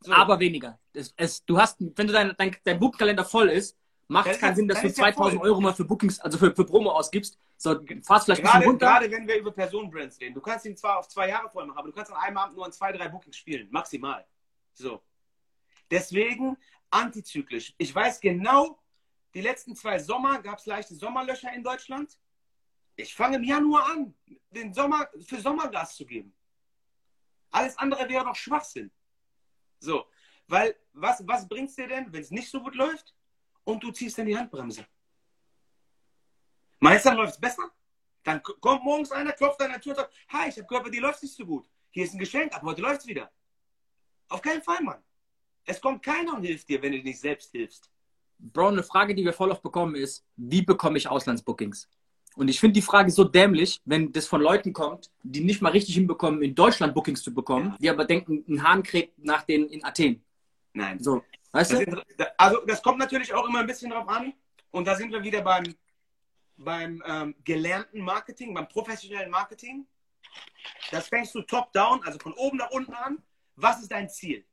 So. Aber weniger. Es, es, du hast, wenn du dein, dein, dein Buchkalender voll ist macht es keinen ja- Sinn, dass das du ist ja 2000 voll. Euro mal für Bookings, also für, für Promo ausgibst. So, fahrst vielleicht ein bisschen Gerade, runter. gerade wenn wir über Personenbrands reden. Du kannst ihn zwar auf zwei Jahre voll machen, aber du kannst an einem Abend nur an zwei, drei Bookings spielen. Maximal. So. Deswegen antizyklisch. Ich weiß genau, die letzten zwei Sommer gab es leichte Sommerlöcher in Deutschland. Ich fange im Januar an, den Sommer für Sommergas zu geben. Alles andere wäre doch Schwachsinn. So. Weil, was, was bringt es dir denn, wenn es nicht so gut läuft und du ziehst dann die Handbremse? Meinst du, dann läuft es besser? Dann kommt morgens einer, klopft an der Tür und sagt, hi, ich habe gehört, bei dir läuft nicht so gut. Hier ist ein Geschenk, ab heute läuft es wieder. Auf keinen Fall, Mann. Es kommt keiner und hilft dir, wenn du nicht selbst hilfst. Bro, eine Frage, die wir voll oft bekommen, ist, wie bekomme ich Auslandsbookings? Und ich finde die Frage so dämlich, wenn das von Leuten kommt, die nicht mal richtig hinbekommen, in Deutschland Bookings zu bekommen, Ja. die aber denken, ein Hahn kräht nach denen in Athen. Nein. So, weißt Das du? sind, also das kommt natürlich auch immer ein bisschen drauf an. Und da sind wir wieder beim, beim ähm, gelernten Marketing, beim professionellen Marketing. Das fängst du top-down, also von oben nach unten an. Was ist dein Ziel?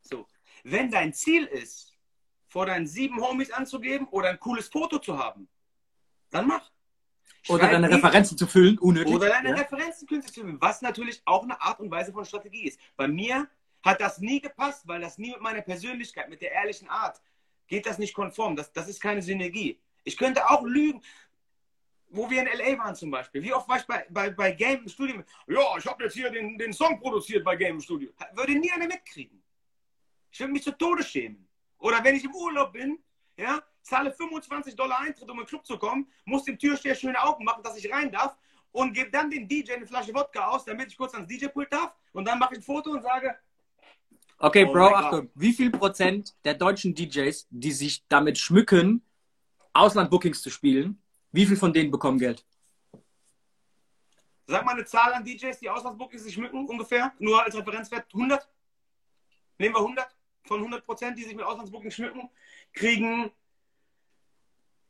So. Wenn dein Ziel ist, vor deinen sieben Homies anzugeben oder ein cooles Foto zu haben, dann mach. Oder Schreib deine nie- Referenzen zu füllen, unnötig. Oder deine ja? Referenzen künstlich zu finden, was natürlich auch eine Art und Weise von Strategie ist. Bei mir hat das nie gepasst, weil das nie mit meiner Persönlichkeit, mit der ehrlichen Art, geht das nicht konform. Das, das ist keine Synergie. Ich könnte auch lügen, wo wir in L.A. waren zum Beispiel. Wie oft war ich bei, bei, bei Game im Studio? Ja, ich habe jetzt hier den, den Song produziert bei Game im Studio. Würde nie einer mitkriegen. Ich würde mich zu Tode schämen. Oder wenn ich im Urlaub bin, ja, zahle 25 Dollar Eintritt, um in den Club zu kommen, muss dem Türsteher schöne Augen machen, dass ich rein darf und gebe dann dem DJ eine Flasche Wodka aus, damit ich kurz ans DJ-Pult darf und dann mache ich ein Foto und sage, Okay, Oh Bro, Achtung. Wie viel Prozent der deutschen DJs, die sich damit schmücken, Ausland-Bookings zu spielen, wie viel von denen bekommen Geld? sag mal eine Zahl an DJs, die Auslandsbookings sich schmücken, ungefähr, nur als Referenzwert 100? Nehmen wir 100 von 100 Prozent, die sich mit Auslandsbookings schmücken, kriegen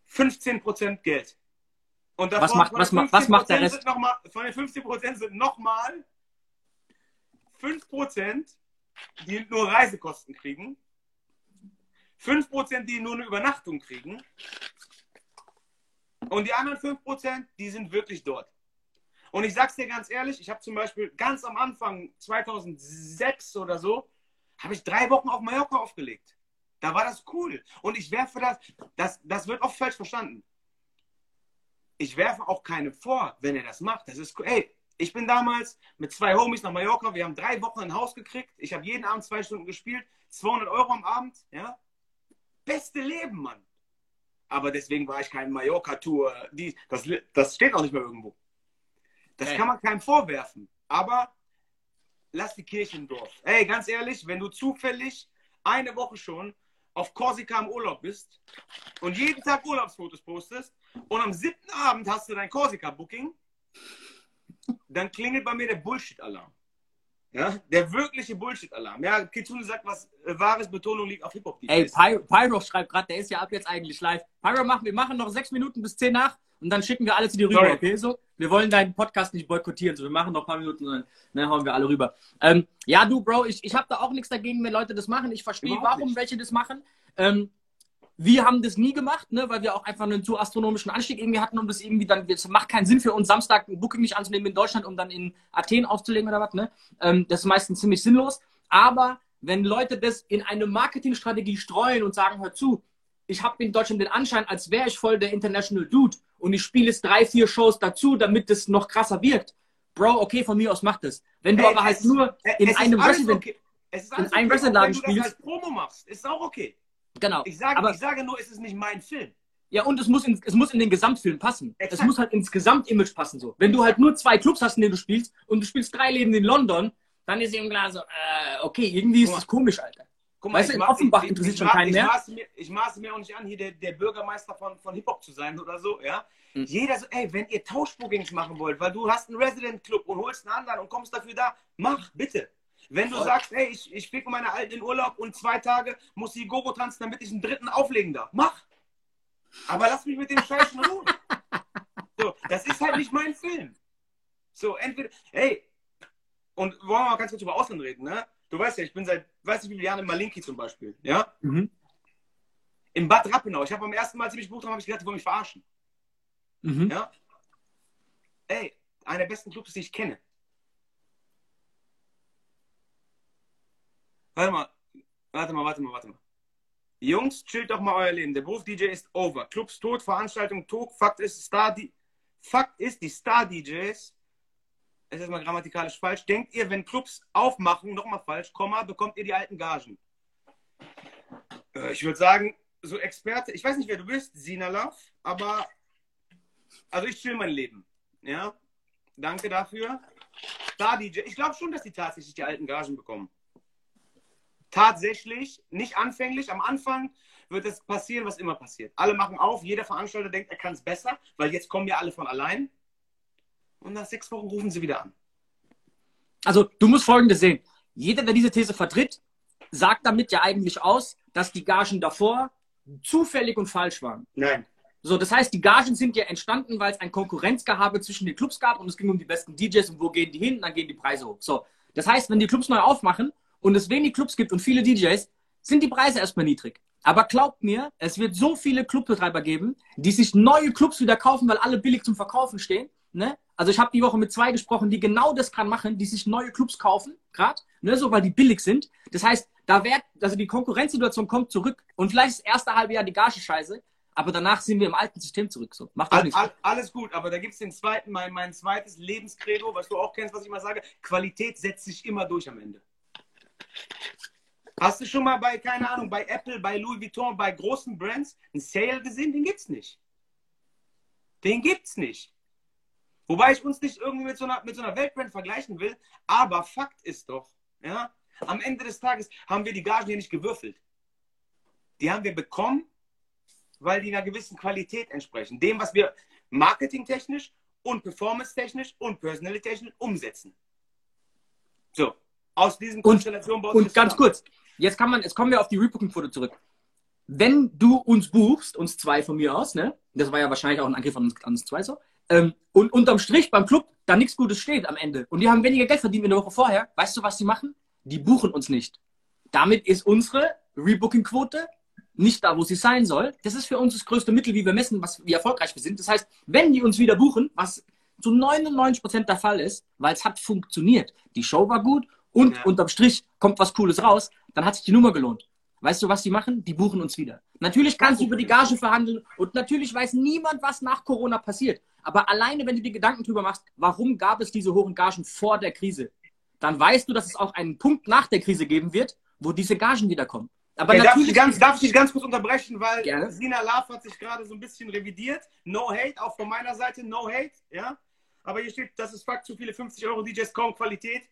15 Prozent Geld. Und Was macht- was macht- was macht der 15% Rest? Mal, von den 15 Prozent sind nochmal 5 Prozent, die nur Reisekosten kriegen, 5 Prozent, die nur eine Übernachtung kriegen und die anderen 5 Prozent, die sind wirklich dort. Und ich sag's dir ganz ehrlich, ich habe zum Beispiel ganz am Anfang 2006 oder so, habe ich drei Wochen auf Mallorca aufgelegt. Da war das cool. Und ich werfe das, das, das wird oft falsch verstanden. Ich werfe auch keinem vor, wenn er das macht. Das ist cool. Ey, ich bin damals mit zwei Homies nach Mallorca. Wir haben drei Wochen ein Haus gekriegt. Ich habe jeden Abend zwei Stunden gespielt. 200 Euro am Abend. Ja? Beste Leben, Mann. Aber deswegen war ich kein Mallorca-Tour. Das, das steht auch nicht mehr irgendwo. Das Ey. kann man keinem vorwerfen. Aber lass die Kirche im Dorf. Ey, ganz ehrlich, wenn du zufällig eine Woche schon auf Korsika im Urlaub bist und jeden Tag Urlaubsfotos postest und am siebten Abend hast du dein Korsika-Booking, dann klingelt bei mir der Bullshit-Alarm. Ja, der wirkliche Bullshit-Alarm. Ja, Kitsune sagt, was äh, wahres Betonung liegt auf Hip-Hop. Ey, Pyro, Pyro schreibt gerade, der ist ja ab jetzt eigentlich live. Pyro, machen, wir machen noch sechs Minuten bis zehn nach und dann schicken wir alle zu dir rüber, Sorry. okay? So, wir wollen deinen Podcast nicht boykottieren, so wir machen noch ein paar Minuten und dann, dann hauen wir alle rüber. Ähm, ja, du, Bro, ich, ich habe da auch nichts dagegen, wenn Leute das machen. Ich verstehe, warum nicht. welche das machen. Ähm, wir haben das nie gemacht, ne, weil wir auch einfach einen zu astronomischen Anstieg irgendwie hatten, um das irgendwie dann, es macht keinen Sinn für uns, Samstag ein Booking nicht anzunehmen in Deutschland, um dann in Athen aufzulegen oder was, ne? Ähm, das ist meistens ziemlich sinnlos. Aber wenn Leute das in eine Marketingstrategie streuen und sagen, hör zu, ich habe in Deutschland den Anschein, als wäre ich voll der International Dude und ich spiele jetzt drei, vier Shows dazu, damit das noch krasser wirkt. Bro, okay, von mir aus macht das. Wenn du Ey, aber halt nur in einem Resident, okay. In einem okay, auch wenn du das spielst. als Promo machst, ist auch okay. Genau. Ich sage, aber ich sage nur, es ist nicht mein Film. Ja, und es muss, in, es muss in den Gesamtfilm passen. Es Exakt. muss halt ins Gesamtimage passen. so. Wenn du halt nur zwei Clubs hast, in denen du spielst, und du spielst drei Leben in London, dann ist ihm klar so, äh, okay, irgendwie ist mal. das komisch, Alter. Guck Weißt du, ich in Offenbach ich- ich- interessiert ich schon ma- keinen ich mehr. Maße mir, ich maße mir auch nicht an, hier der, der Bürgermeister von, von Hip-Hop zu sein oder so, ja. Mhm. Jeder so, ey, wenn ihr Tauschbookings machen wollt, weil du hast einen Resident-Club und holst einen anderen und kommst dafür da, mach, bitte. Wenn du Voll. sagst, ey, ich, ich fliege meine Alten in Urlaub und zwei Tage muss die Gogo tanzen, damit ich einen dritten auflegen darf, mach. Aber lass mich mit dem Scheiß in Ruhe. So, das ist halt nicht mein Film. So, entweder, ey, und wollen wir mal ganz kurz über Ausland reden, ne? Du weißt ja, ich bin seit, weiß nicht wie viele Jahren in Malinki zum Beispiel, ja? Mhm. In Bad Rappenau. Ich habe beim ersten Mal, als ich mich gebucht habe, habe ich gedacht, die wollen mich verarschen. Mhm. Ja? Ey, einer der besten Clubs, die ich kenne. Warte mal, warte mal, warte mal, warte mal. Jungs, chillt doch mal euer Leben. Der Beruf DJ ist over. Clubs tot, Veranstaltung tot. Fakt ist, Star die Fakt ist, die Star-DJs, es ist mal grammatikalisch falsch, denkt ihr, wenn Clubs aufmachen, nochmal falsch, Komma, bekommt ihr die alten Gagen. Äh, ich würde sagen, so Experte, ich weiß nicht, wer du bist, Sina Love, aber also ich chill mein Leben. Ja, danke dafür. Star-DJ, ich glaube schon, dass die tatsächlich die alten Gagen bekommen. Tatsächlich, nicht anfänglich, am Anfang wird es passieren, was immer passiert. Alle machen auf, jeder Veranstalter denkt, er kann es besser, weil jetzt kommen ja alle von allein. Und nach sechs Wochen rufen sie wieder an. Also, du musst Folgendes sehen. Jeder, der diese These vertritt, sagt damit ja eigentlich aus, dass die Gagen davor zufällig und falsch waren. Nein. So, das heißt, die Gagen sind ja entstanden, weil es ein Konkurrenzgehabe zwischen den Clubs gab und es ging um die besten DJs und wo gehen die hin, und dann gehen die Preise hoch. So, das heißt, wenn die Clubs neu aufmachen und es wenig Clubs gibt und viele DJs, sind die Preise erstmal niedrig. Aber glaubt mir, es wird so viele Clubbetreiber geben, die sich neue Clubs wieder kaufen, weil alle billig zum Verkaufen stehen. Ne? Also ich habe die Woche mit zwei gesprochen, die genau das kann machen, die sich neue Clubs kaufen, gerade, ne, so weil die billig sind. Das heißt, da wird, also die Konkurrenzsituation kommt zurück und vielleicht das erste halbe Jahr die Gage scheiße, aber danach sind wir im alten System zurück. So. Macht all, all, alles gut, aber da gibt es den zweiten, mein, mein zweites Lebenskredo, was du auch kennst, was ich mal sage. Qualität setzt sich immer durch am Ende. Hast du schon mal bei, keine Ahnung, bei Apple, bei Louis Vuitton, bei großen Brands einen Sale gesehen? Den gibt's nicht. Den gibt's nicht. Wobei ich uns nicht irgendwie mit so einer, mit so einer Weltbrand vergleichen will, aber Fakt ist doch, ja, am Ende des Tages haben wir die Gagen hier nicht gewürfelt. Die haben wir bekommen, weil die einer gewissen Qualität entsprechen. Dem, was wir marketingtechnisch und performance-technisch und personally-technisch umsetzen. So, aus diesen Konstellationen Und, und ganz kurz, jetzt kann man, jetzt kommen wir auf die Rebooking-Quote zurück. Wenn du uns buchst, uns zwei von mir aus, ne? Das war ja wahrscheinlich auch ein Angriff an uns, an uns zwei so. Ähm, und unterm Strich beim Club da nichts Gutes steht am Ende. Und die haben weniger Geld verdient wie eine Woche vorher. Weißt du, was die machen? Die buchen uns nicht. Damit ist unsere Rebooking-Quote nicht da, wo sie sein soll. Das ist für uns das größte Mittel, wie wir messen, was, wie erfolgreich wir sind. Das heißt, wenn die uns wieder buchen, was zu 99 Prozent der Fall ist, weil es hat funktioniert. Die Show war gut und ja. unterm Strich kommt was Cooles raus, dann hat sich die Nummer gelohnt. Weißt du, was die machen? Die buchen uns wieder. Natürlich kannst du über die Gage verhandeln und natürlich weiß niemand, was nach Corona passiert. Aber alleine, wenn du dir Gedanken drüber machst, warum gab es diese hohen Gagen vor der Krise, dann weißt du, dass es auch einen Punkt nach der Krise geben wird, wo diese Gagen wiederkommen. Aber hey, natürlich darf, ich ganz, darf ich dich ganz kurz unterbrechen, weil Gerne. Sina Love hat sich gerade so ein bisschen revidiert. No hate, auch von meiner Seite, no hate, ja. Aber hier steht, das ist Fakt, zu viele 50 Euro DJs kaum Qualität.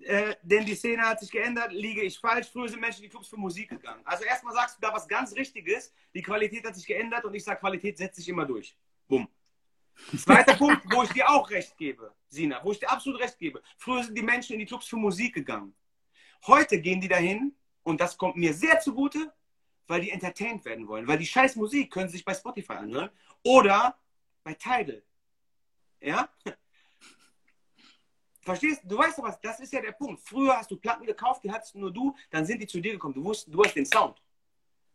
Äh, denn die Szene hat sich geändert, liege ich falsch. Früher sind Menschen in die Clubs für Musik gegangen. Also erstmal sagst du da was ganz Richtiges. Die Qualität hat sich geändert und ich sage, Qualität setzt sich immer durch. Bumm. Zweiter Punkt, wo ich dir auch recht gebe, Sina, wo ich dir absolut recht gebe. Früher sind die Menschen in die Clubs für Musik gegangen. Heute gehen die dahin und das kommt mir sehr zugute, weil die entertained werden wollen. Weil die scheiß Musik können sie sich bei Spotify anhören oder bei Tidal. Ja? Verstehst du? Du weißt doch was, das ist ja der Punkt. Früher hast du Platten gekauft, die hattest nur du, dann sind die zu dir gekommen. Du wusstest, du hast den Sound.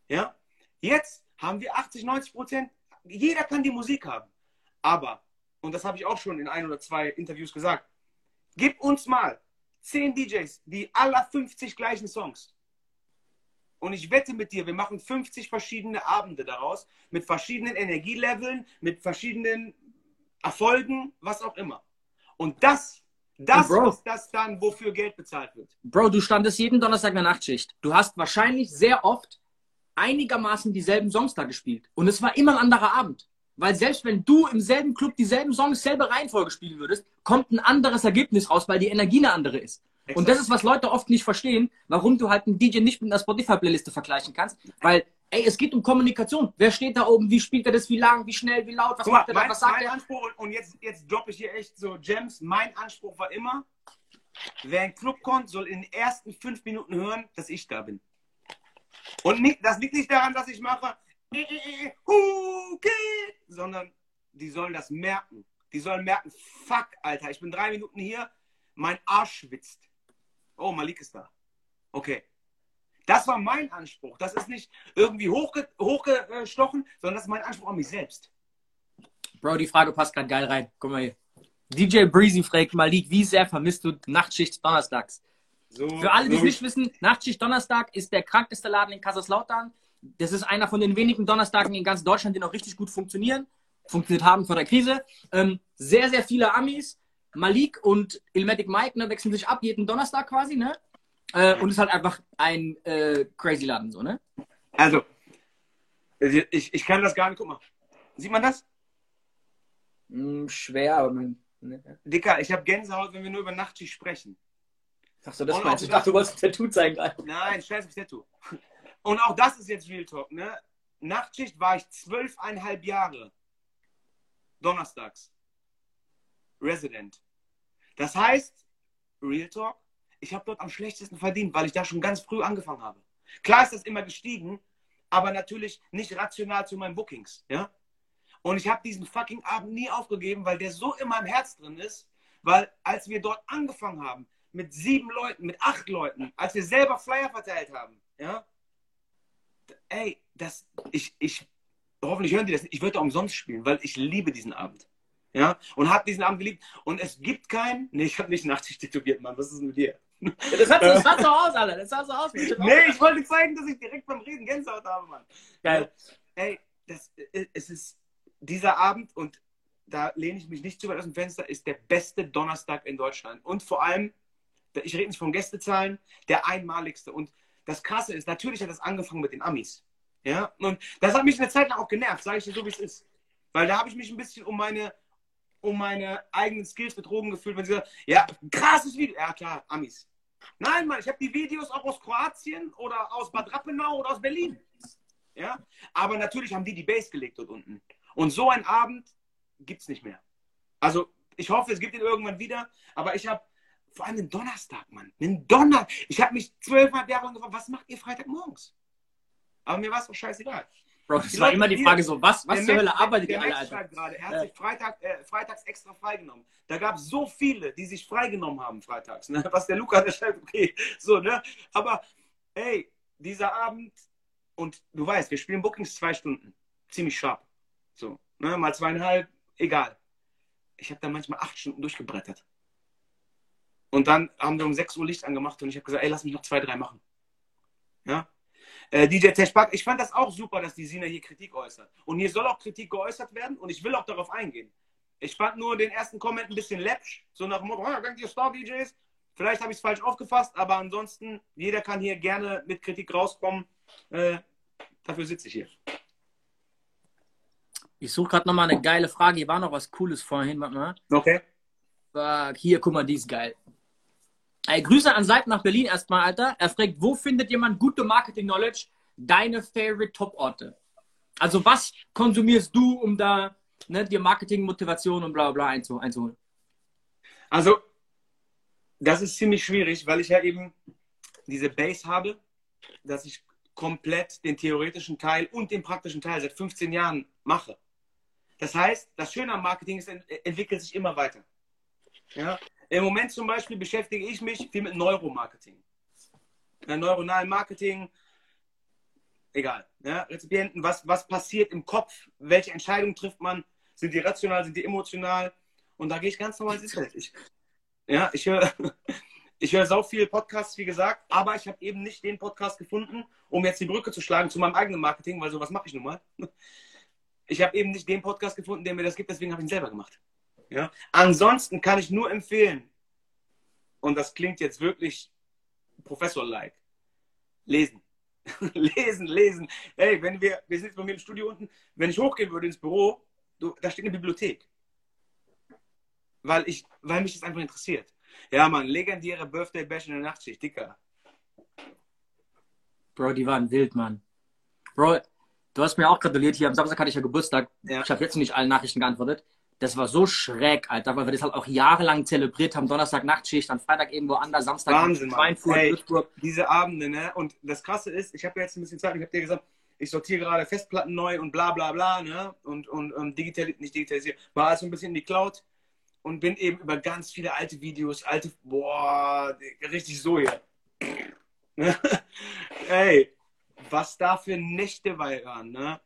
Ja? Jetzt haben wir 80, 90 Prozent. Jeder kann die Musik haben. Aber, und das habe ich auch schon in ein oder zwei Interviews gesagt, gib uns mal 10 DJs, die aller 50 gleichen Songs. Und ich wette mit dir, wir machen 50 verschiedene Abende daraus, mit verschiedenen Energieleveln, mit verschiedenen Erfolgen, was auch immer. Und das, das Bro, ist das dann, wofür Geld bezahlt wird. Bro, du standest jeden Donnerstag in der Nachtschicht. Du hast wahrscheinlich sehr oft einigermaßen dieselben Songs da gespielt. Und es war immer ein anderer Abend. Weil selbst wenn du im selben Club dieselben Songs, selbe Reihenfolge spielen würdest, kommt ein anderes Ergebnis raus, weil die Energie eine andere ist. Exakt. Und das ist, was Leute oft nicht verstehen, warum du halt einen DJ nicht mit einer Spotify-Playliste vergleichen kannst. Weil, ey, es geht um Kommunikation. Wer steht da oben? Wie spielt er das? Wie lang? Wie schnell? Wie laut? Was Guck macht er da? Was sagt mein er? Anspruch, und jetzt, jetzt droppe ich hier echt so Gems. Mein Anspruch war immer, wer in den Club kommt, soll in den ersten fünf Minuten hören, dass ich da bin. Und nicht, das liegt nicht daran, dass ich mache, okay, sondern die sollen das merken. Die sollen merken, fuck, Alter, ich bin drei Minuten hier, mein Arsch schwitzt. Oh, Malik ist da. Okay. Das war mein Anspruch. Das ist nicht irgendwie hochge hochgestochen, sondern das ist mein Anspruch an mich selbst. Bro, die Frage passt gerade geil rein. Guck mal hier. DJ Breezy fragt Malik, wie sehr vermisst du Nachtschicht donnerstags? So, Für alle, die es so- nicht wissen, Nachtschicht Donnerstag ist der krankeste Laden in Kaiserslautern. Das ist einer von den wenigen Donnerstagen in ganz Deutschland, die noch richtig gut funktionieren. Funktioniert haben vor der Krise. Ähm, sehr, sehr viele Amis. Malik und Ilmatic Mike ne, wechseln sich ab jeden Donnerstag quasi, ne? Äh, und ist halt einfach ein äh, crazy Laden, so, ne? Also, ich, ich kann das gar nicht. Guck mal. Sieht man das? Hm, schwer, aber man. Ne? Dicker, ich habe Gänsehaut, wenn wir nur über Nachtschicht sprechen. Ach so, das Und meinst du. Ich dachte, du wolltest ein Tattoo zeigen gerade. Nein, scheiß aufs Tattoo. Und auch das ist jetzt Real Talk, ne? Nachtschicht war ich zwölfeinhalb Jahre. Donnerstags. Resident. Das heißt, Real Talk, ich habe dort am schlechtesten verdient, weil ich da schon ganz früh angefangen habe. Klar ist das immer gestiegen, aber natürlich nicht rational zu meinen Bookings, ja? Und ich habe diesen fucking Abend nie aufgegeben, weil der so in meinem Herz drin ist, weil als wir dort angefangen haben, mit sieben Leuten, mit acht Leuten, als wir selber Flyer verteilt haben, ja, ey, das, ich, ich, hoffentlich hören die das nicht, ich würde umsonst spielen, weil ich liebe diesen Abend. Ja, und habe diesen Abend geliebt. Und es gibt keinen, nee, ich habe nicht Nachtschicht tätowiert, Mann, was ist mit dir? Das sah, das sah so aus, Alter. Das sah so aus. Ich Nee, ich wollte zeigen, dass ich direkt beim Reden Gänsehaut habe, Mann. Geil. Ey, das, es ist dieser Abend und da lehne ich mich nicht zu weit aus dem Fenster, ist der beste Donnerstag in Deutschland. Und vor allem, ich rede nicht von Gästezahlen, der einmaligste. Und das Krasse ist, natürlich hat das angefangen mit den Amis. Ja, und das hat mich eine Zeit lang auch genervt, sage ich dir so, wie es ist. Weil da habe ich mich ein bisschen um meine, um meine eigenen Skills betrogen gefühlt, wenn sie sagen, ja, krasses Video. Ja, klar, Amis. Nein, Mann, ich habe die Videos auch aus Kroatien oder aus Bad Rappenau oder aus Berlin. Ja, aber natürlich haben die die Base gelegt dort unten. Und so einen Abend gibt es nicht mehr. Also, ich hoffe, es gibt ihn irgendwann wieder, aber ich habe vor allem den Donnerstag, Mann. Den Donnerstag. Ich habe mich zwölfeinhalb Jahre lang gefragt, was macht ihr Freitagmorgens? Aber mir war es doch scheißegal. Bro, das Die war immer die Frage so, was, was zur Hölle arbeitet ihr alle, Alter? gerade, er hat sich Freitag, äh, freitags extra freigenommen. Da gab es so viele, die sich freigenommen haben freitags. Ne? Was der Luca, der schreibt, okay, so, ne? Aber, ey, dieser Abend, und du weißt, wir spielen Bookings zwei Stunden. Ziemlich sharp. So, ne? Mal zweieinhalb, egal. Ich habe da manchmal acht Stunden durchgebrettert. Und dann haben wir um 6 Uhr Licht angemacht und ich habe gesagt, ey, lass mich noch zwei, drei machen. Ja? Äh, DJ Teschbak, ich fand das auch super, dass die Sina hier Kritik äußert. Und hier soll auch Kritik geäußert werden und ich will auch darauf eingehen. Ich fand nur den ersten Comment ein bisschen läppsch, so nach dem Motto, ah, denkt ihr Star-DJs? Vielleicht habe ich es falsch aufgefasst, aber ansonsten, jeder kann hier gerne mit Kritik rauskommen. Äh, dafür sitze ich hier. Ich suche gerade nochmal eine geile Frage. Hier war noch was Cooles vorhin. Warte mal. Okay. Hier, guck mal, die ist geil. Ey, Grüße an Seiten nach Berlin erstmal, Alter. Er fragt, wo findet jemand gute Marketing-Knowledge? Deine favorite Top-Orte. Also, was konsumierst du, um da ne, dir Marketing-Motivation und bla bla einzu einzuholen? Also, das ist ziemlich schwierig, weil ich ja eben diese Base habe, dass ich komplett den theoretischen Teil und den praktischen Teil seit 15 Jahren mache. Das heißt, das Schöne am Marketing ist, ent entwickelt sich immer weiter. Ja? Im Moment zum Beispiel beschäftige ich mich viel mit Neuromarketing. Neuronalen Marketing, egal. Ja? Rezipienten, was, was passiert im Kopf, welche Entscheidungen trifft man, sind die rational, sind die emotional? Und da gehe ich ganz normal ins Internet. Ich, ja, ich höre ich höre sau viele Podcasts, wie gesagt, aber ich habe eben nicht den Podcast gefunden, um jetzt die Brücke zu schlagen zu meinem eigenen Marketing, weil sowas mache ich nun mal. Ich habe eben nicht den Podcast gefunden, der mir das gibt, deswegen habe ich ihn selber gemacht. Ja? Ansonsten kann ich nur empfehlen, und das klingt jetzt wirklich Professor-like, lesen. lesen, lesen. Hey, wenn wir, wir sind jetzt bei mir im Studio unten, wenn ich hochgehen würde ins Büro, du, da steht eine Bibliothek. Weil, ich, weil mich das einfach interessiert. Ja, Mann, legendäre Birthday Bash in der Nachtschicht, Dicker. Bro, die waren wild, Mann. Bro, du hast mir auch gratuliert. Hier am Samstag hatte ich ja Geburtstag. Ja. Ich habe jetzt nicht allen Nachrichten geantwortet. Das war so schräg, Alter, weil wir das halt auch jahrelang zelebriert haben. Donnerstag Nachtschicht, dann Freitag irgendwo anders, Samstag Wahnsinn, in Mann. Schweinfurt, Ey. Würzburg. Diese Abende, ne? Und das Krasse ist, ich habe ja jetzt ein bisschen Zeit, ich habe dir gesagt, ich sortiere gerade Festplatten neu und bla bla bla, ne? Und, und, und digital, nicht digitalisiert, war also ein bisschen in die Cloud und bin eben über ganz viele alte Videos, alte, boah, richtig so hier. Ne? Ey, was da für Nächte bei waren, ne?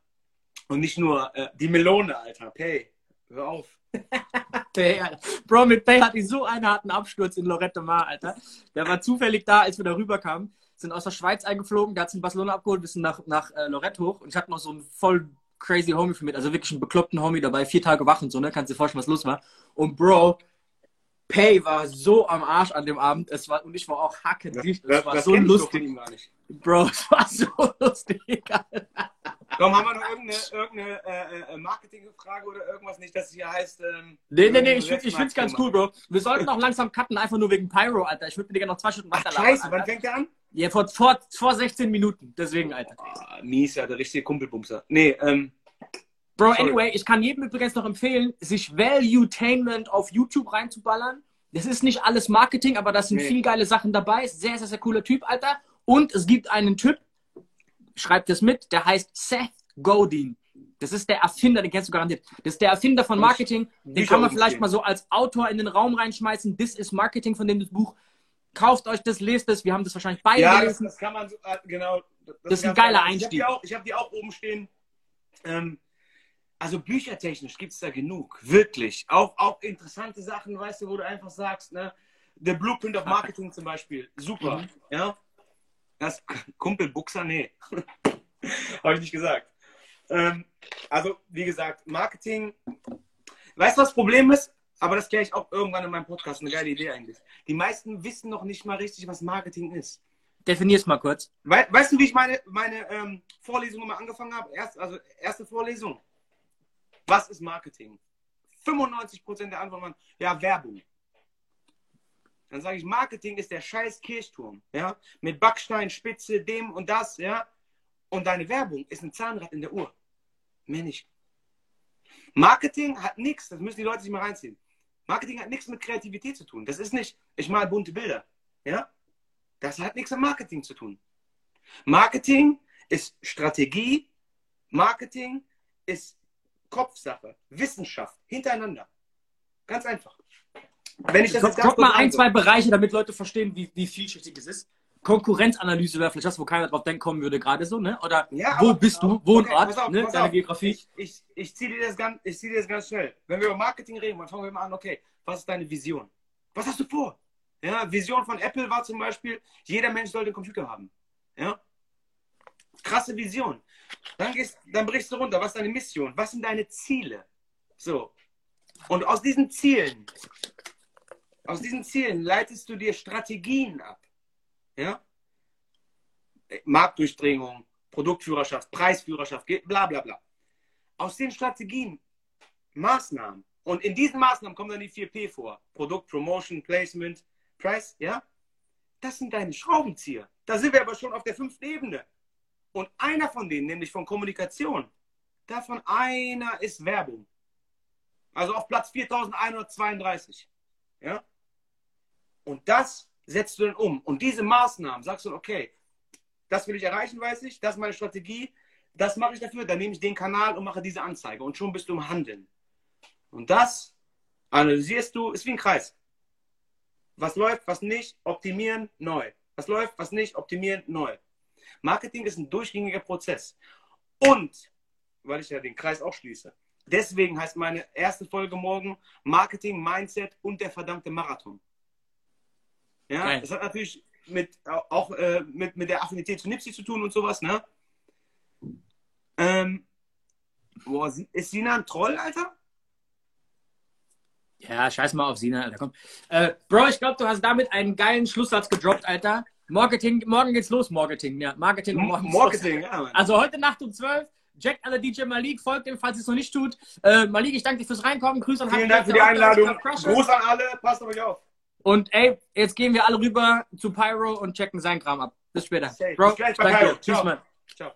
Und nicht nur äh, die Melone, Alter. Pay, hör auf. Alter. Bro, mit Pay hatte ich so einen harten Absturz in Lorette Mar, Alter. Der war zufällig da, als wir da rüberkamen. Sind aus der Schweiz eingeflogen, der hat sich in Barcelona abgeholt, wir sind nach, nach äh, Lorette hoch und ich hatte noch so einen voll crazy Homie für mich, also wirklich einen bekloppten Homie dabei, vier Tage wach und so, ne? Kannst dir vorstellen, was los war. Und Bro, Pay war so am Arsch an dem Abend. Es war, und ich war auch hackendicht. Es war so lustig. Bro, es war so lustig. Komm, haben wir noch irgendeine, irgendeine äh, äh, Marketingfrage oder irgendwas nicht, dass es hier heißt. Ähm, Nee, nee, nee, ich, find, ich find's ganz cool, Bro. Wir sollten auch langsam cutten, einfach nur wegen Pyro, Alter. Ich würde mit dir gerne noch zwei Stunden machen. weiter Ach, scheiße, wann fängt der an? Ja, vor, vor, vor 16 Minuten. Deswegen, Alter. Ah, mies, ja, der richtige Kumpelbumser. Nee, ähm, Bro, anyway, ich kann jedem übrigens noch empfehlen, sich Valuetainment auf YouTube reinzuballern. Das ist nicht alles Marketing, aber da sind Nee. viel geile Sachen dabei. Sehr, sehr, sehr cooler Typ, Alter. Und es gibt einen Typ, schreibt das mit, der heißt Seth Godin. Das ist der Erfinder, den kennst du garantiert. Das ist der Erfinder von Marketing. Den kann man vielleicht mal so als Autor in den Raum reinschmeißen. This is Marketing von dem das Buch. Kauft euch das, lest es. Wir haben das wahrscheinlich beide ja, das, gelesen. das kann man so, äh, genau. Das ist ein geiler Ich habe Einstieg. die, hab die auch oben stehen. Ähm, also büchertechnisch gibt es da genug, wirklich. Auch, auch interessante Sachen, weißt du, wo du einfach sagst, ne? The Blueprint of Marketing zum Beispiel, super. Mhm. Ja? Das Kumpel Buchser, nee. Habe ich nicht gesagt. Ähm, also, wie gesagt, Marketing. Weißt du, was das Problem ist? Aber das kläre ich auch irgendwann in meinem Podcast. Eine geile Idee eigentlich. Die meisten wissen noch nicht mal richtig, was Marketing ist. Definier's mal kurz. Wei weißt du, wie ich meine, meine ähm, Vorlesung immer angefangen habe? Erst, also erste Vorlesung. Was ist Marketing? 95% der Antworten waren, ja, Werbung. Dann sage ich, Marketing ist der scheiß Kirchturm, ja, mit Backstein, Spitze, dem und das, ja. Und deine Werbung ist ein Zahnrad in der Uhr. Mehr nicht. Marketing hat nichts, das müssen die Leute sich mal reinziehen. Marketing hat nichts mit Kreativität zu tun. Das ist nicht, ich mal bunte Bilder, ja. Das hat nichts mit Marketing zu tun. Marketing ist Strategie, Marketing ist Kopfsache, Wissenschaft, hintereinander. Ganz einfach. Wenn ich das Guck, guck mal ein, zwei Bereiche, damit Leute verstehen, wie, wie vielschichtig es ist. Konkurrenzanalyse wäre vielleicht das, wo keiner drauf denken kommen würde, gerade so, ne? Oder Ja, wo aber- bist du? okay, Wohnort, pass auf, ne? Deine auf. Geografie. Ich, ich, ich ziehe dir, das ganz- ich zieh dir das ganz schnell. Wenn wir über Marketing reden, dann fangen wir mal an, okay, was ist deine Vision? Was hast du vor? Ja, Vision von Apple war zum Beispiel, jeder Mensch sollte einen Computer haben. Ja? Krasse Vision. Dann, gehst, dann brichst du runter, was ist deine Mission? Was sind deine Ziele? So. Und aus diesen Zielen, aus diesen Zielen leitest du dir Strategien ab. Ja? Marktdurchdringung, Produktführerschaft, Preisführerschaft, bla bla bla. Aus den Strategien Maßnahmen. Und in diesen Maßnahmen kommen dann die 4P vor. Produkt, Promotion, Placement, Price, ja? Das sind deine Schraubenzieher. Da sind wir aber schon auf der fünften Ebene. Und einer von denen, nämlich von Kommunikation, davon einer ist Werbung. Also auf Platz 4132. Ja? Und das setzt du dann um. Und diese Maßnahmen sagst du, okay, das will ich erreichen, weiß ich, das ist meine Strategie, das mache ich dafür, dann nehme ich den Kanal und mache diese Anzeige und schon bist du im Handeln. Und das analysierst du, ist wie ein Kreis. Was läuft, was nicht, optimieren, neu. Was läuft, was nicht, optimieren, neu. Marketing ist ein durchgängiger Prozess. Und, weil ich ja den Kreis auch schließe, deswegen heißt meine erste Folge morgen Marketing, Mindset und der verdammte Marathon. Ja, Geil. das hat natürlich mit, auch äh, mit, mit der Affinität zu Nipsey zu tun und sowas, ne? Ähm, boah, ist Sina ein Troll, Alter? Ja, scheiß mal auf Sina, Alter, komm. Äh, Bro, ich glaube, du hast damit einen geilen Schlusssatz gedroppt, Alter. Marketing, morgen geht's los, Marketing, ja. Marketing und morgen Marketing, los. ja. Also heute Nacht um 12, checkt alle DJ Malik, folgt ihm, falls ihr es noch nicht tut. Äh, Malik, ich danke dir fürs Reinkommen, Grüße an Vielen Hype Dank für die Einladung. Gruß an alle, passt auf euch auf. Und ey, jetzt gehen wir alle rüber zu Pyro und checken seinen Kram ab. Bis später. Bro, Bis gleich bei. Pyro. Tschüss. Mann. Ciao.